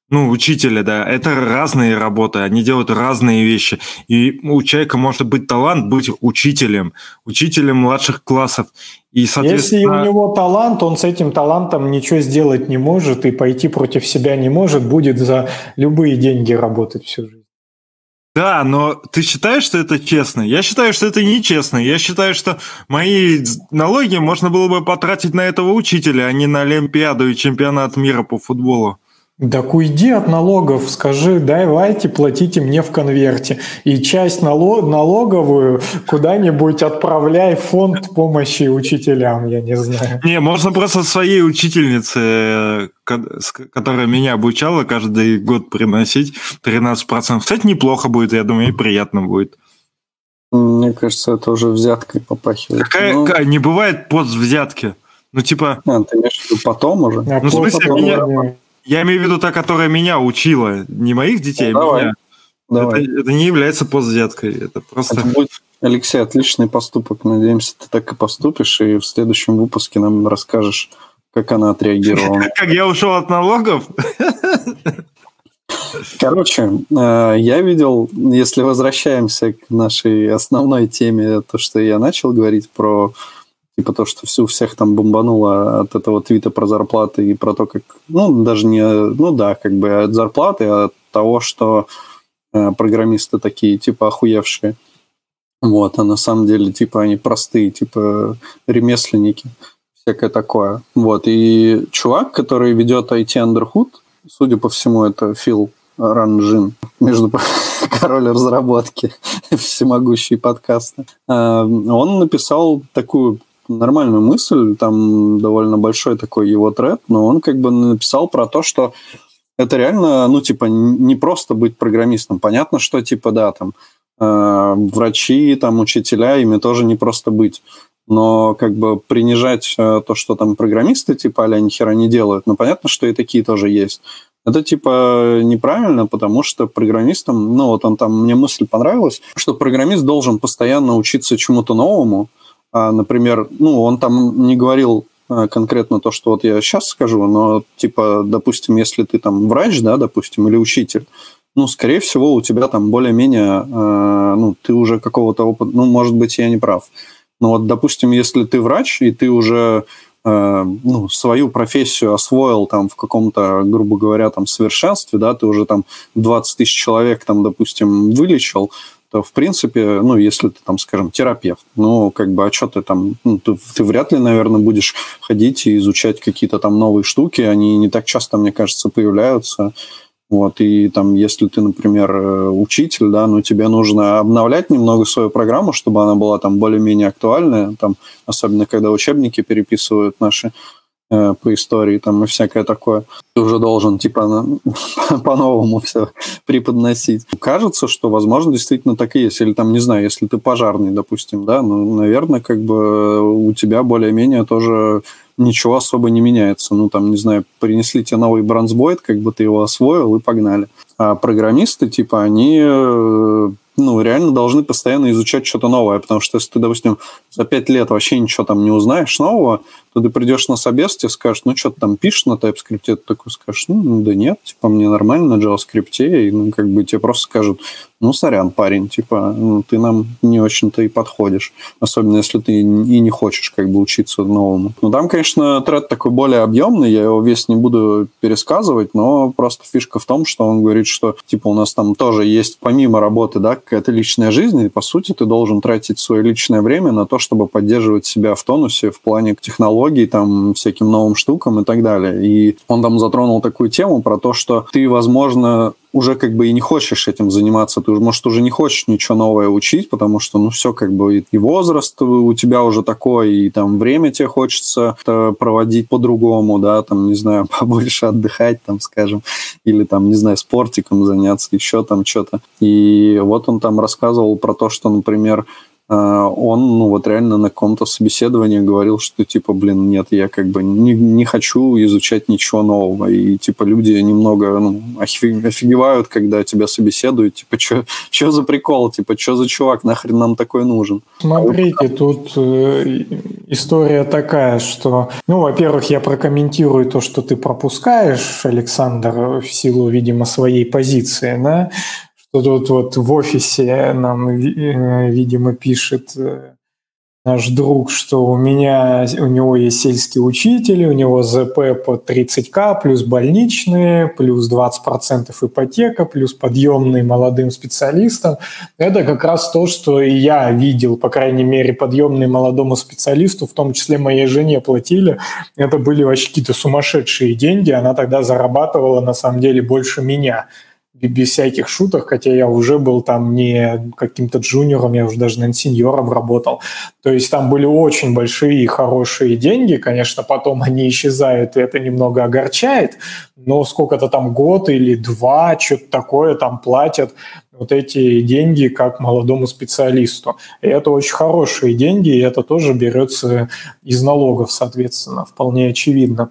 Ну, учителя, да, это разные работы, они делают разные вещи. И у человека может быть талант быть учителем, учителем младших классов. И, соответственно... Если у него талант, он с этим талантом ничего сделать не может и пойти против себя не может, будет за любые деньги работать всю жизнь. Да, но ты считаешь, что это честно? Я считаю, что это нечестно. Я считаю, что мои налоги можно было бы потратить на этого учителя, а не на Олимпиаду и чемпионат мира по футболу. Так уйди от налогов, скажи, давайте платите мне в конверте. И часть налог, налоговую куда-нибудь отправляй в фонд помощи учителям, я не знаю. Не, можно просто своей учительнице, которая меня обучала, каждый год приносить 13%. Кстати, неплохо будет, я думаю, и приятно будет. Мне кажется, это уже взяткой попахивает. Какая, Но... Ну, не бывает пост взятки. Ну, типа... А, ты имеешь в виду потом уже? А ну, в смысле, меня... Я имею в виду та, которая меня учила, не моих детей, ну, а давай. меня. Давай. Это, это не является поствзяткой, это просто... Это будет, Алексей, отличный поступок. Надеемся, ты так и поступишь, и в следующем выпуске нам расскажешь, как она отреагировала. Как я ушел от налогов? Короче, э, я видел, если возвращаемся к нашей основной теме, то, что я начал говорить про типа то, что все всех там бомбануло от этого твита про зарплаты и про то, как, ну, даже не, ну да, как бы от зарплаты, а от того, что э, программисты такие, типа, охуевшие. Вот, а на самом деле, типа, они простые, типа, ремесленники, всякое такое. Вот, и чувак, который ведет IT Underhood, судя по всему, это Фил Ранжин, между король разработки, всемогущий подкаста. Э, он написал такую нормальную мысль, там довольно большой такой его тред, но он как бы написал про то, что это реально, ну, типа, не просто быть программистом. Понятно, что, типа, да, там, э, врачи, там, учителя, ими тоже не просто быть. Но, как бы, принижать э, то, что там программисты, типа, а ни хера не делают, ну, понятно, что и такие тоже есть. Это, типа, неправильно, потому что программистам, ну, вот он там, мне мысль понравилась, что программист должен постоянно учиться чему-то новому, например, ну, он там не говорил а, конкретно то, что вот я сейчас скажу, но, типа, допустим, если ты там врач, да, допустим, или учитель, ну, скорее всего, у тебя там более-менее, э, ну, ты уже какого-то опыта, ну, может быть, я не прав. Но вот, допустим, если ты врач, и ты уже ну, свою профессию освоил там в каком-то, грубо говоря, там совершенстве, да, ты уже там 20 тысяч человек там, допустим, вылечил, то, в принципе, ну, если ты там, скажем, терапевт, ну, как бы, а что ты там, ну, ты, ты вряд ли, наверное, будешь ходить и изучать какие-то там новые штуки, они не так часто, мне кажется, появляются, вот, и там, если ты, например, э, учитель, да, ну, тебе нужно обновлять немного свою программу, чтобы она была там более-менее актуальная, там, особенно когда учебники переписывают наши, Э, по истории там и всякое такое. Ты уже должен типа по-новому все преподносить. Кажется, что, возможно, действительно так и есть. Или там, не знаю, если ты пожарный, допустим, да, ну, наверное, как бы у тебя более-менее тоже ничего особо не меняется. Ну, там, не знаю, принесли тебе новый бронзбойт, как бы ты его освоил и погнали. А программисты, типа, они э, ну, реально должны постоянно изучать что-то новое, потому что если ты, допустим, за пять лет вообще ничего там не узнаешь нового, то ты придешь на собес, тебе скажешь, ну, что ты там пишешь на TypeScript, ты такой скажешь, ну, да нет, типа, мне нормально на JavaScript, и, ну, как бы тебе просто скажут, ну, сорян, парень, типа, ну, ты нам не очень-то и подходишь. Особенно, если ты и не хочешь как бы учиться новому. Ну, там, конечно, тред такой более объемный, я его весь не буду пересказывать, но просто фишка в том, что он говорит, что, типа, у нас там тоже есть, помимо работы, да, какая-то личная жизнь, и, по сути, ты должен тратить свое личное время на то, чтобы поддерживать себя в тонусе в плане технологий, там, всяким новым штукам и так далее. И он там затронул такую тему про то, что ты, возможно, уже как бы и не хочешь этим заниматься, ты, может, уже не хочешь ничего новое учить, потому что, ну, все как бы и возраст у тебя уже такой, и там время тебе хочется проводить по-другому, да, там, не знаю, побольше отдыхать, там, скажем, или там, не знаю, спортиком заняться, еще там что-то. И вот он там рассказывал про то, что, например, он, ну, вот реально на каком-то собеседовании говорил, что, типа, блин, нет, я как бы не, не хочу изучать ничего нового. И, типа, люди немного, ну, офигевают, когда тебя собеседуют, типа, что за прикол, типа, что за чувак, нахрен нам такой нужен? Смотрите, тут э, история такая, что, ну, во-первых, я прокомментирую то, что ты пропускаешь, Александр, в силу, видимо, своей позиции, да, тут вот в офисе нам, э, видимо, пишет э, наш друг, что у меня, у него есть сельские учители, у него ЗП по 30к, плюс больничные, плюс 20% ипотека, плюс подъемные молодым специалистам. Это как раз то, что и я видел, по крайней мере, подъемные молодому специалисту, в том числе моей жене платили. Это были вообще какие-то сумасшедшие деньги, она тогда зарабатывала на самом деле больше меня без всяких шуток, хотя я уже был там не каким-то джуниором, я уже даже, наверное, сеньором работал. То есть там были очень большие и хорошие деньги, конечно, потом они исчезают, и это немного огорчает, но сколько-то там год или два, что-то такое там платят вот эти деньги как молодому специалисту. И это очень хорошие деньги, и это тоже берется из налогов, соответственно, вполне очевидно.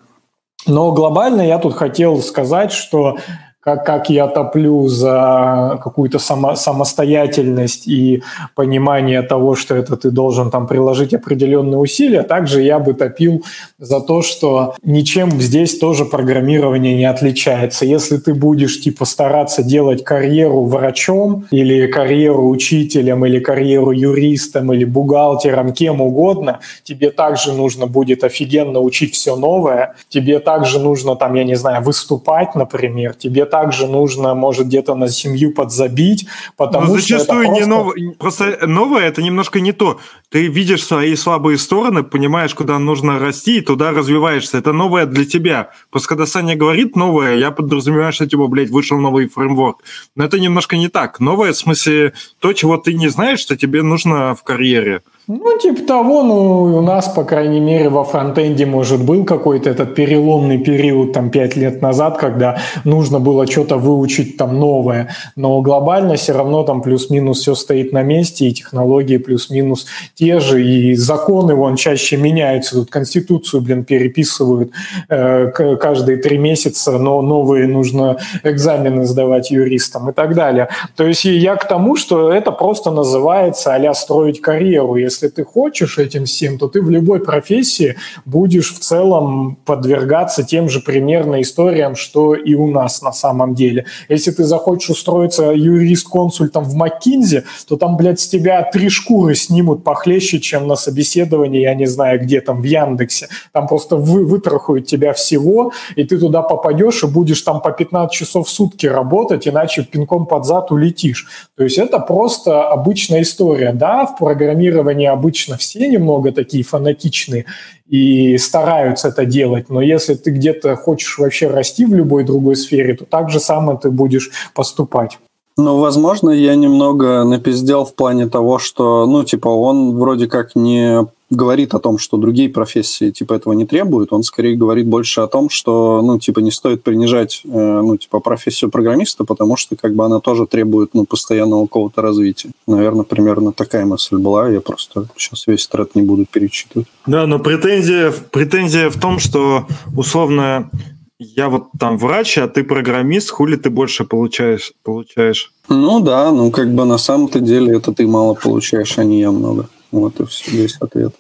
Но глобально я тут хотел сказать, что как, как я топлю за какую-то само, самостоятельность и понимание того, что это ты должен там приложить определенные усилия, также я бы топил за то, что ничем здесь тоже программирование не отличается. Если ты будешь типа стараться делать карьеру врачом или карьеру учителем или карьеру юристом или бухгалтером, кем угодно, тебе также нужно будет офигенно учить все новое, тебе также нужно там, я не знаю, выступать, например, тебе также нужно, может, где-то на семью подзабить, потому Но зачастую что это просто... не новое, просто новое это немножко не то. Ты видишь свои слабые стороны, понимаешь, куда нужно расти, и туда развиваешься. Это новое для тебя. Просто когда Саня говорит новое, я подразумеваю, что типа, блядь, вышел новый фреймворк. Но это немножко не так. Новое в смысле то, чего ты не знаешь, что тебе нужно в карьере. Ну, типа того, ну, у нас, по крайней мере, во фронтенде, может, был какой-то этот переломный период, там, пять лет назад, когда нужно было что-то выучить там новое, но глобально все равно там плюс-минус все стоит на месте, и технологии плюс-минус те же, и законы, вон, чаще меняются, тут Конституцию, блин, переписывают э, каждые три месяца, но новые нужно экзамены сдавать юристам и так далее. То есть я к тому, что это просто называется а строить карьеру, если если ты хочешь этим всем, то ты в любой профессии будешь в целом подвергаться тем же примерно историям, что и у нас на самом деле. Если ты захочешь устроиться юрист-консультом в МcKinsey, то там, блядь, с тебя три шкуры снимут похлеще, чем на собеседовании, я не знаю, где там, в Яндексе. Там просто вы, вытрахают тебя всего, и ты туда попадешь и будешь там по 15 часов в сутки работать, иначе пинком под зад улетишь. То есть это просто обычная история. Да, в программировании обычно все немного такие фанатичные и стараются это делать, но если ты где-то хочешь вообще расти в любой другой сфере, то так же самое ты будешь поступать. Ну, возможно, я немного напиздел в плане того, что, ну, типа, он вроде как не говорит о том, что другие профессии типа этого не требуют, он скорее говорит больше о том, что ну типа не стоит принижать э, ну типа профессию программиста, потому что как бы она тоже требует ну постоянного какого-то развития. Наверное, примерно такая мысль была. Я просто сейчас весь тред не буду перечитывать. Да, но претензия претензия в том, что условно я вот там врач, а ты программист, хули ты больше получаешь? получаешь? Ну да, ну как бы на самом-то деле это ты мало получаешь, а не я много. Вот и все, весь ответ.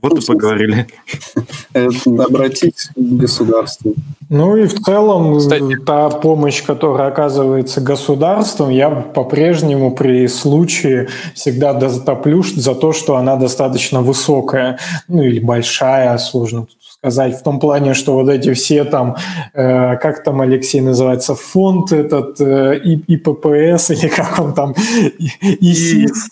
Вот и поговорили. Обратись к государству. Ну и в целом Кстати. та помощь, которая оказывается государством, я по-прежнему при случае всегда затоплю за то, что она достаточно высокая, ну или большая, сложно тут сказать, в том плане, что вот эти все там, э, как там Алексей называется, фонд этот, э, И- ИППС или как он там, И- ИСИС,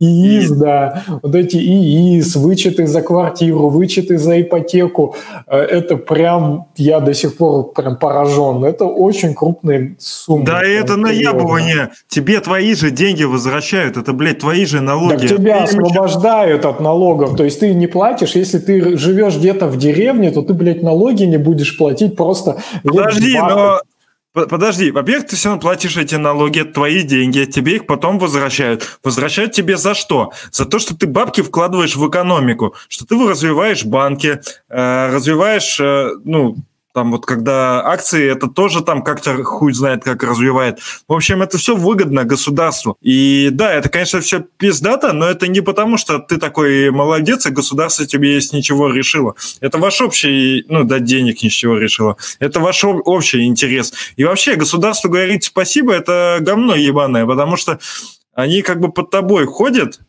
ИИС, да, вот эти ИИС, вычеты за квартиру, вычеты за ипотеку, э, это прям, я до сих пор прям поражен, это очень крупные суммы. Да прям это наябывание. Тебе твои же деньги возвращают. Это, блядь, твои же налоги. Так тебя Ты освобождают от налогов. То есть ты не платишь, если ты живешь где-то в деревне, то ты, блядь, налоги не будешь платить просто... Подожди, 20. но... Подожди, во-первых, ты все равно платишь эти налоги, это твои деньги, тебе их потом возвращают. Возвращают тебе за что? За то, что ты бабки вкладываешь в экономику, что ты развиваешь банки, э, развиваешь, э, ну, там вот когда акции, это тоже там как-то хуй знает, как развивает. В общем, это все выгодно государству. И да, это, конечно, все пиздато, но это не потому, что ты такой молодец, и государство тебе есть ничего решило. Это ваш общий, ну, дать денег ничего решило. Это ваш об- общий интерес. И вообще, государству говорить спасибо, это говно ебаное, потому что они как бы под тобой ходят,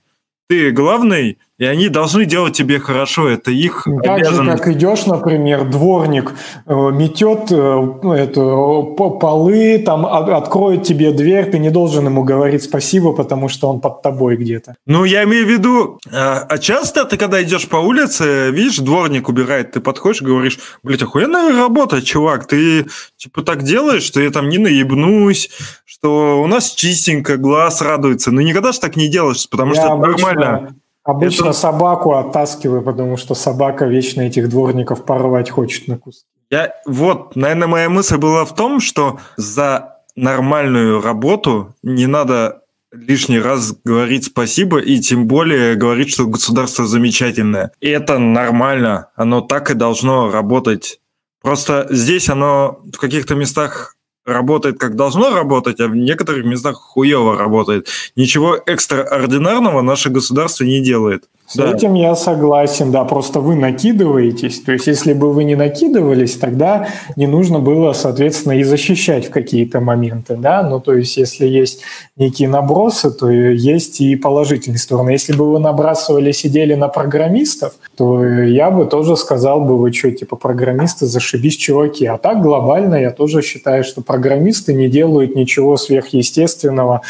ты главный, и они должны делать тебе хорошо. Это их Так же, обязанность. как идешь, например, дворник э, метет э, ну, это, э, по- полы, там от- откроет тебе дверь, ты не должен ему говорить спасибо, потому что он под тобой где-то. Ну, я имею в виду, а а часто ты, когда идешь по улице, видишь, дворник убирает, ты подходишь и говоришь, блядь, охуенная работа, чувак, ты типа так делаешь, что я там не наебнусь, что у нас чистенько, глаз радуется. Ну, никогда же так не делаешь, потому что Я это нормально. Обычно Это- собаку оттаскиваю, потому что собака вечно этих дворников порвать хочет на куски. Я, вот, наверное, моя мысль была в том, что за нормальную работу не надо лишний раз говорить спасибо и тем более говорить, что государство замечательное. И это нормально, оно так и должно работать. Просто здесь оно в каких-то местах работает как должно работать, а в некоторых местах хуево работает. Ничего экстраординарного наше государство не делает. С этим я согласен, да, просто вы накидываетесь. То есть, если бы вы не накидывались, тогда не нужно было, соответственно, и защищать в какие-то моменты, да. Ну, то есть, если есть некие набросы, то есть и положительные стороны. Если бы вы набрасывали, сидели на программистов, то я бы тоже сказал бы, вы что, типа, программисты, зашибись, чуваки. А так глобально я тоже считаю, что программисты не делают ничего сверхъестественного,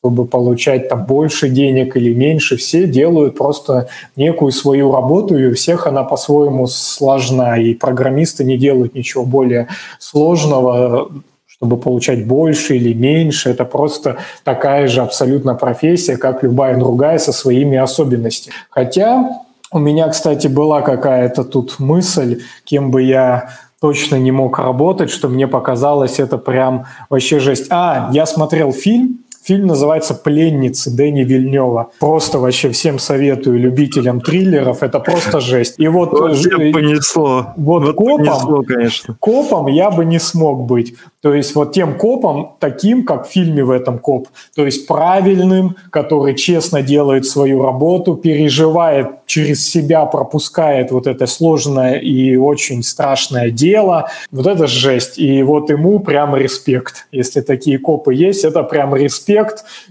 чтобы получать там больше денег или меньше, все делают просто некую свою работу, и у всех она по-своему сложна, и программисты не делают ничего более сложного, чтобы получать больше или меньше. Это просто такая же абсолютно профессия, как любая другая со своими особенностями. Хотя у меня, кстати, была какая-то тут мысль, кем бы я точно не мог работать, что мне показалось это прям вообще жесть. А, я смотрел фильм, Фильм называется «Пленницы» Дэни Вильнева. Просто вообще всем советую любителям триллеров. Это просто жесть. И вот, Вот ж- тебя понесло. вот Вот копом, понесло, конечно. копом я бы не смог быть. То есть вот тем копом, таким, как в фильме в этом коп. То есть правильным, который честно делает свою работу, переживает через себя, пропускает вот это сложное и очень страшное дело. Вот это жесть. И вот ему прям респект. Если такие копы есть, это прям респект.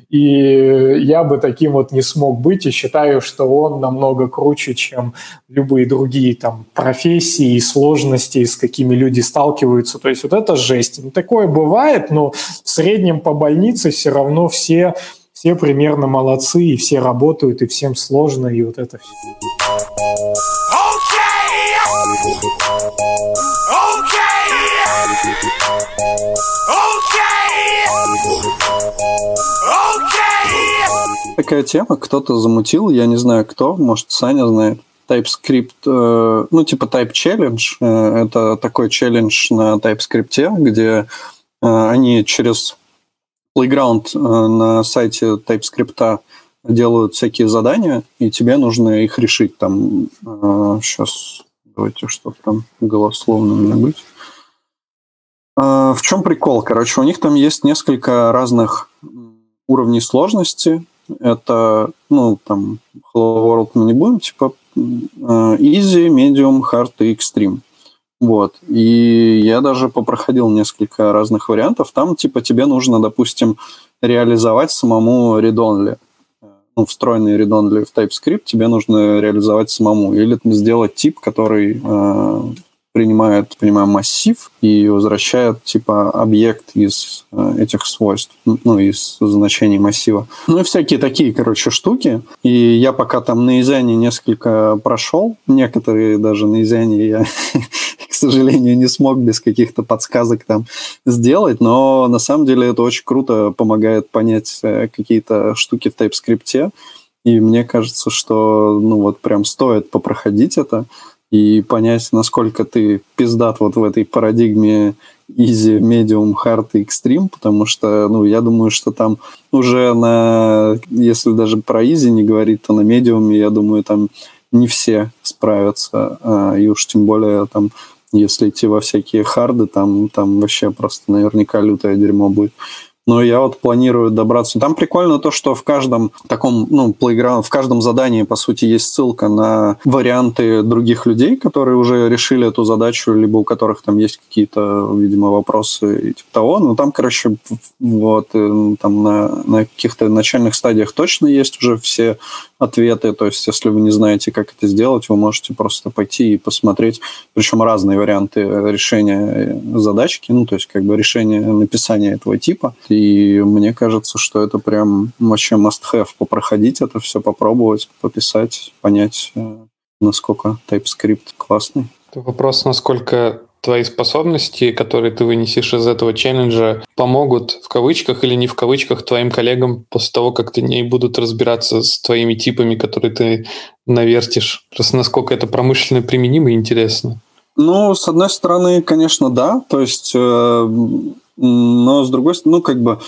И я бы таким вот не смог быть. И считаю, что он намного круче, чем любые другие там профессии и сложности, с какими люди сталкиваются. То есть вот это жесть. Ну, такое бывает, но в среднем по больнице все равно все, все примерно молодцы, и все работают, и всем сложно, и вот это все. Такая тема, кто-то замутил, я не знаю кто, может Саня знает. TypeScript, э, ну типа Type Challenge, э, это такой челлендж на TypeScript, где э, они через Playground на сайте TypeScript делают всякие задания, и тебе нужно их решить. Там сейчас давайте что там голословно меня быть. В чем прикол? Короче, у них там есть несколько разных уровней сложности. Это, ну, там, Hello World мы не будем, типа, easy, medium, hard и extreme. Вот. И я даже попроходил несколько разных вариантов. Там, типа, тебе нужно, допустим, реализовать самому read-only. Ну, встроенный read-only в TypeScript тебе нужно реализовать самому. Или сделать тип, который э, принимает, принимаем массив и возвращает типа объект из э, этих свойств, ну, из значений массива. Ну и всякие такие, короче, штуки. И я пока там на Изяне несколько прошел, некоторые даже на Изяне я, к сожалению, не смог без каких-то подсказок там сделать, но на самом деле это очень круто помогает понять э, какие-то штуки в TypeScript. И мне кажется, что ну вот прям стоит попроходить это и понять, насколько ты пиздат вот в этой парадигме easy, medium, hard и extreme, потому что, ну, я думаю, что там уже на, если даже про easy не говорить, то на medium, я думаю, там не все справятся, а, и уж тем более там если идти во всякие харды, там, там вообще просто наверняка лютое дерьмо будет но я вот планирую добраться. Там прикольно то, что в каждом таком, ну, playground, в каждом задании, по сути, есть ссылка на варианты других людей, которые уже решили эту задачу, либо у которых там есть какие-то, видимо, вопросы и типа того. Но там, короче, вот, э, там на, на каких-то начальных стадиях точно есть уже все ответы. То есть, если вы не знаете, как это сделать, вы можете просто пойти и посмотреть, причем разные варианты решения задачки, ну, то есть, как бы решение написания этого типа. И мне кажется, что это прям вообще must-have попроходить это все, попробовать, пописать, понять, э, насколько TypeScript классный. Это вопрос, насколько твои способности, которые ты вынесешь из этого челленджа, помогут в кавычках или не в кавычках твоим коллегам после того, как ты не будут разбираться с твоими типами, которые ты навертишь. Просто насколько это промышленно применимо и интересно. Ну, с одной стороны, конечно, да. То есть, э, но с другой стороны, ну, как бы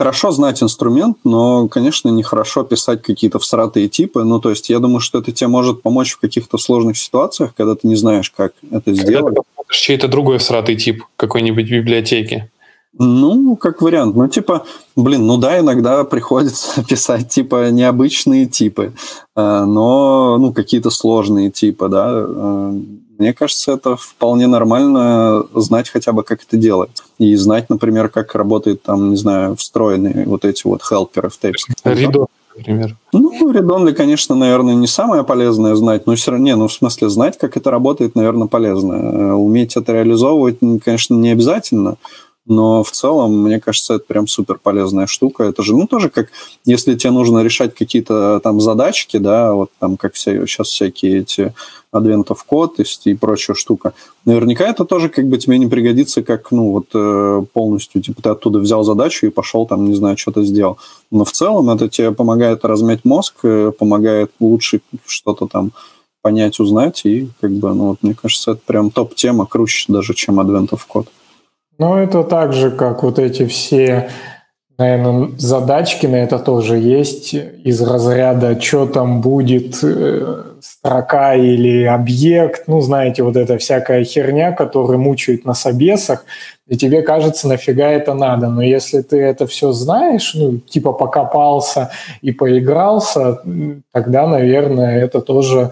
хорошо знать инструмент, но, конечно, нехорошо писать какие-то всратые типы. Ну, то есть я думаю, что это тебе может помочь в каких-то сложных ситуациях, когда ты не знаешь, как это сделать. Чей-то другой всратый тип какой-нибудь библиотеки. Ну, как вариант. Ну, типа, блин, ну да, иногда приходится писать, типа, необычные типы, э, но, ну, какие-то сложные типы, да. Э, мне кажется, это вполне нормально знать хотя бы, как это делать. И знать, например, как работает там, не знаю, встроенные вот эти вот хелперы в TypeScript. Редон, например. Ну, редонли, конечно, наверное, не самое полезное знать, но все равно, не, ну, в смысле, знать, как это работает, наверное, полезно. Э, уметь это реализовывать, конечно, не обязательно, но в целом, мне кажется, это прям супер полезная штука. Это же, ну, тоже как, если тебе нужно решать какие-то там задачки, да, вот там как все, сейчас всякие эти адвентов код и, и прочая штука. Наверняка это тоже как бы тебе не пригодится, как, ну, вот э, полностью, типа, ты оттуда взял задачу и пошел там, не знаю, что-то сделал. Но в целом это тебе помогает размять мозг, э, помогает лучше что-то там понять, узнать, и как бы, ну, вот, мне кажется, это прям топ-тема, круче даже, чем адвентов код. Ну, это так же, как вот эти все, наверное, задачки на это тоже есть. Из разряда, что там будет э, строка или объект, ну, знаете, вот эта всякая херня, которая мучает на собесах, и тебе кажется, нафига это надо. Но если ты это все знаешь, ну, типа покопался и поигрался, тогда, наверное, это тоже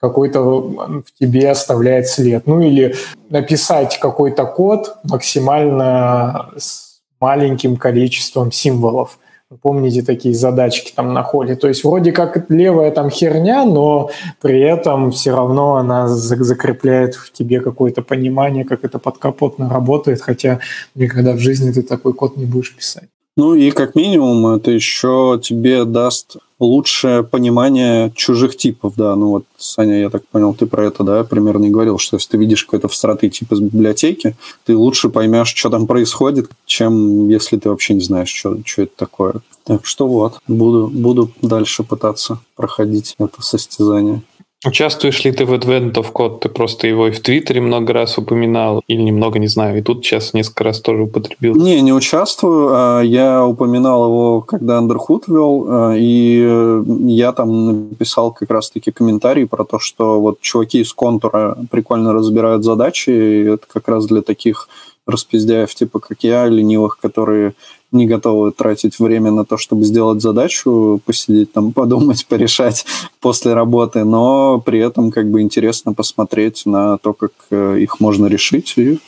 какой-то в тебе оставляет след. Ну или написать какой-то код максимально с маленьким количеством символов. помните такие задачки там на холе? То есть вроде как левая там херня, но при этом все равно она закрепляет в тебе какое-то понимание, как это подкапотно работает, хотя никогда в жизни ты такой код не будешь писать. Ну и как минимум это еще тебе даст лучшее понимание чужих типов, да. Ну вот, Саня, я так понял, ты про это, да, примерно и говорил, что если ты видишь какой-то всратый тип из библиотеки, ты лучше поймешь, что там происходит, чем если ты вообще не знаешь, что, что это такое. Так что вот, буду, буду дальше пытаться проходить это состязание. Участвуешь ли ты в Advent of Code? Ты просто его и в Твиттере много раз упоминал, или немного, не знаю, и тут сейчас несколько раз тоже употребил? Не, не участвую. А я упоминал его, когда Underhood вел, а, и я там написал как раз-таки комментарий про то, что вот чуваки из контура прикольно разбирают задачи, и это как раз для таких распиздяев, типа как я, ленивых, которые не готовы тратить время на то, чтобы сделать задачу, посидеть там, подумать, порешать после работы, но при этом как бы интересно посмотреть на то, как э, их можно решить. И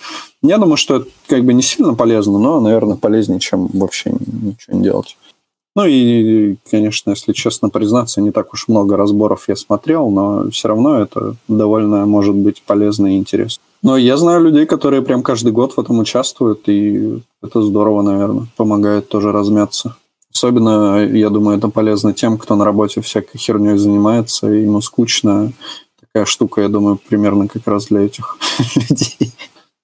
я думаю, что это как бы не сильно полезно, но, наверное, полезнее, чем вообще ничего не делать. Ну и, конечно, если честно признаться, не так уж много разборов я смотрел, но все равно это довольно может быть полезно и интересно. Но я знаю людей, которые прям каждый год в этом участвуют, и это здорово, наверное, помогает тоже размяться. Особенно, я думаю, это полезно тем, кто на работе всякой херней занимается, и ему скучно. Такая штука, я думаю, примерно как раз для этих людей.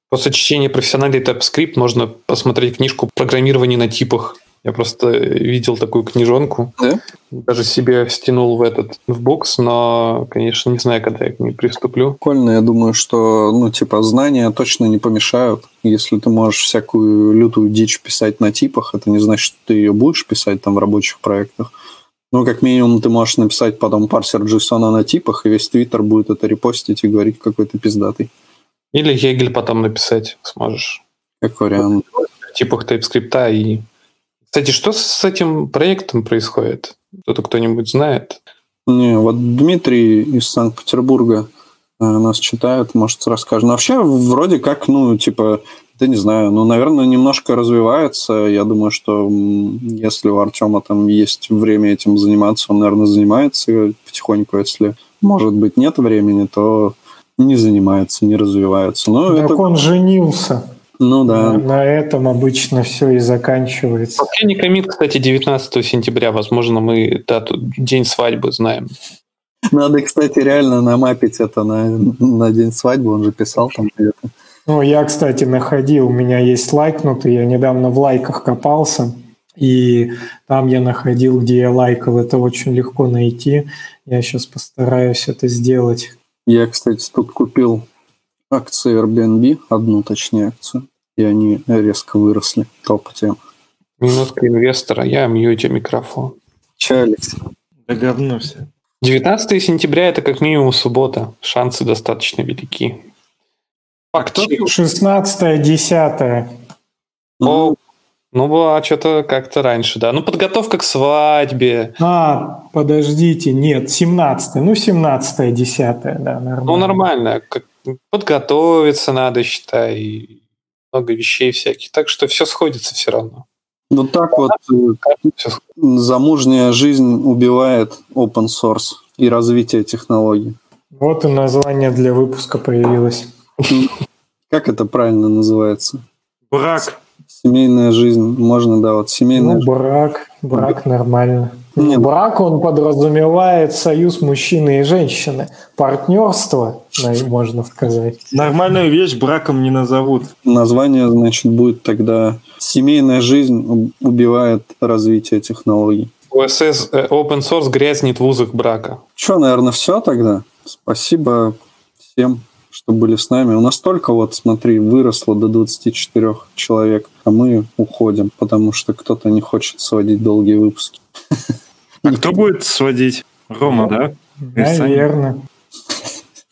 После чтения профессиональный TypeScript можно посмотреть книжку «Программирование на типах». Я просто видел такую книжонку. Да? Даже себе стянул в этот в бокс, но, конечно, не знаю, когда я к ней приступлю. Прикольно, я думаю, что, ну, типа, знания точно не помешают. Если ты можешь всякую лютую дичь писать на типах, это не значит, что ты ее будешь писать там в рабочих проектах. Ну, как минимум, ты можешь написать потом парсер JSON на типах, и весь твиттер будет это репостить и говорить, какой ты пиздатый. Или Hegel потом написать сможешь. Как вариант. В типах TypeScript и кстати, что с этим проектом происходит? Кто-то кто-нибудь знает? Не, вот Дмитрий из Санкт-Петербурга э, нас читает, может, расскажет. Но вообще, вроде как, ну, типа, да не знаю, ну, наверное, немножко развивается. Я думаю, что если у Артема там есть время этим заниматься, он, наверное, занимается потихоньку. Если, может быть, нет времени, то не занимается, не развивается. Но так это... он женился. Ну да. На, на этом обычно все и заканчивается. Последний комит, кстати, 19 сентября. Возможно, мы дату, день свадьбы знаем. Надо, кстати, реально намапить это на, на день свадьбы. Он же писал там где-то. Ну, я, кстати, находил, у меня есть лайкнутый, я недавно в лайках копался, и там я находил, где я лайкал, это очень легко найти. Я сейчас постараюсь это сделать. Я, кстати, тут купил акции Airbnb, одну точнее акцию, и они резко выросли. Топ-тема. Минутка инвестора, я мьюте микрофон. Че, Алекс? Да говно все. 19 сентября это как минимум суббота. Шансы достаточно велики. Факт. 16 10 О, ну, а что-то как-то раньше, да. Ну, подготовка к свадьбе. А, подождите, нет, 17 ну, 17 10 да, нормально. Ну, нормально. Как подготовиться надо, считай, и много вещей всяких. Так что все сходится все равно. Вот так вот э, замужняя жизнь убивает open source и развитие технологий. Вот и название для выпуска появилось. Как это правильно называется? Брак. Семейная жизнь. Можно, да, вот семейная ну, брак. Брак нормально. Нет. Брак, он подразумевает союз мужчины и женщины. Партнерство, можно сказать. Нормальную вещь браком не назовут. Название, значит, будет тогда «Семейная жизнь убивает развитие технологий». OSS э, Open Source грязнет в узах брака. Что, наверное, все тогда? Спасибо всем, что были с нами. У нас только вот, смотри, выросло до 24 человек, а мы уходим, потому что кто-то не хочет сводить долгие выпуски. А кто будет сводить? Рома, да? Наверное.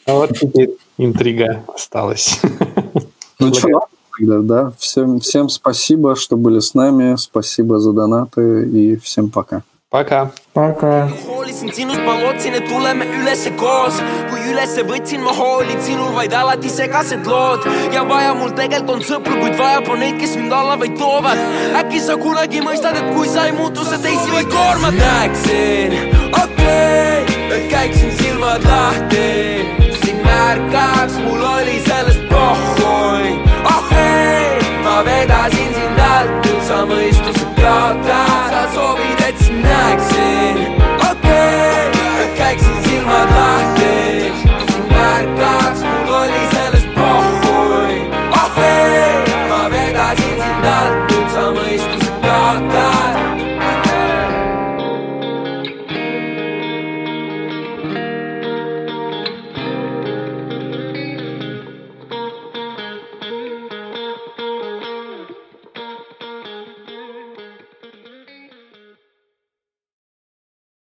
А вот теперь интрига осталась. Ну что, тогда, да. Всем, всем спасибо, что были с нами. Spasibo за донаты и всем пока. Пока. pagan. hoolisin sinust, ma lootsin, et tuleme ülesse koos. kui ülesse võtsin, ma hoolin sinul vaid alati segased lood. ja vaja mul tegelikult on sõpru, kuid vajab on neid, kes mind alla vaid toovad. äkki sa kunagi mõistad, et kui sa ei muutu, sa teisi vaid koormad. näeksin, okei okay,, et käiksin silmad lahti. sind märkaks, mul oli sellest pohhui. oh ei, ma vedasin sind alt, nüüd sa mõistuse kaotad.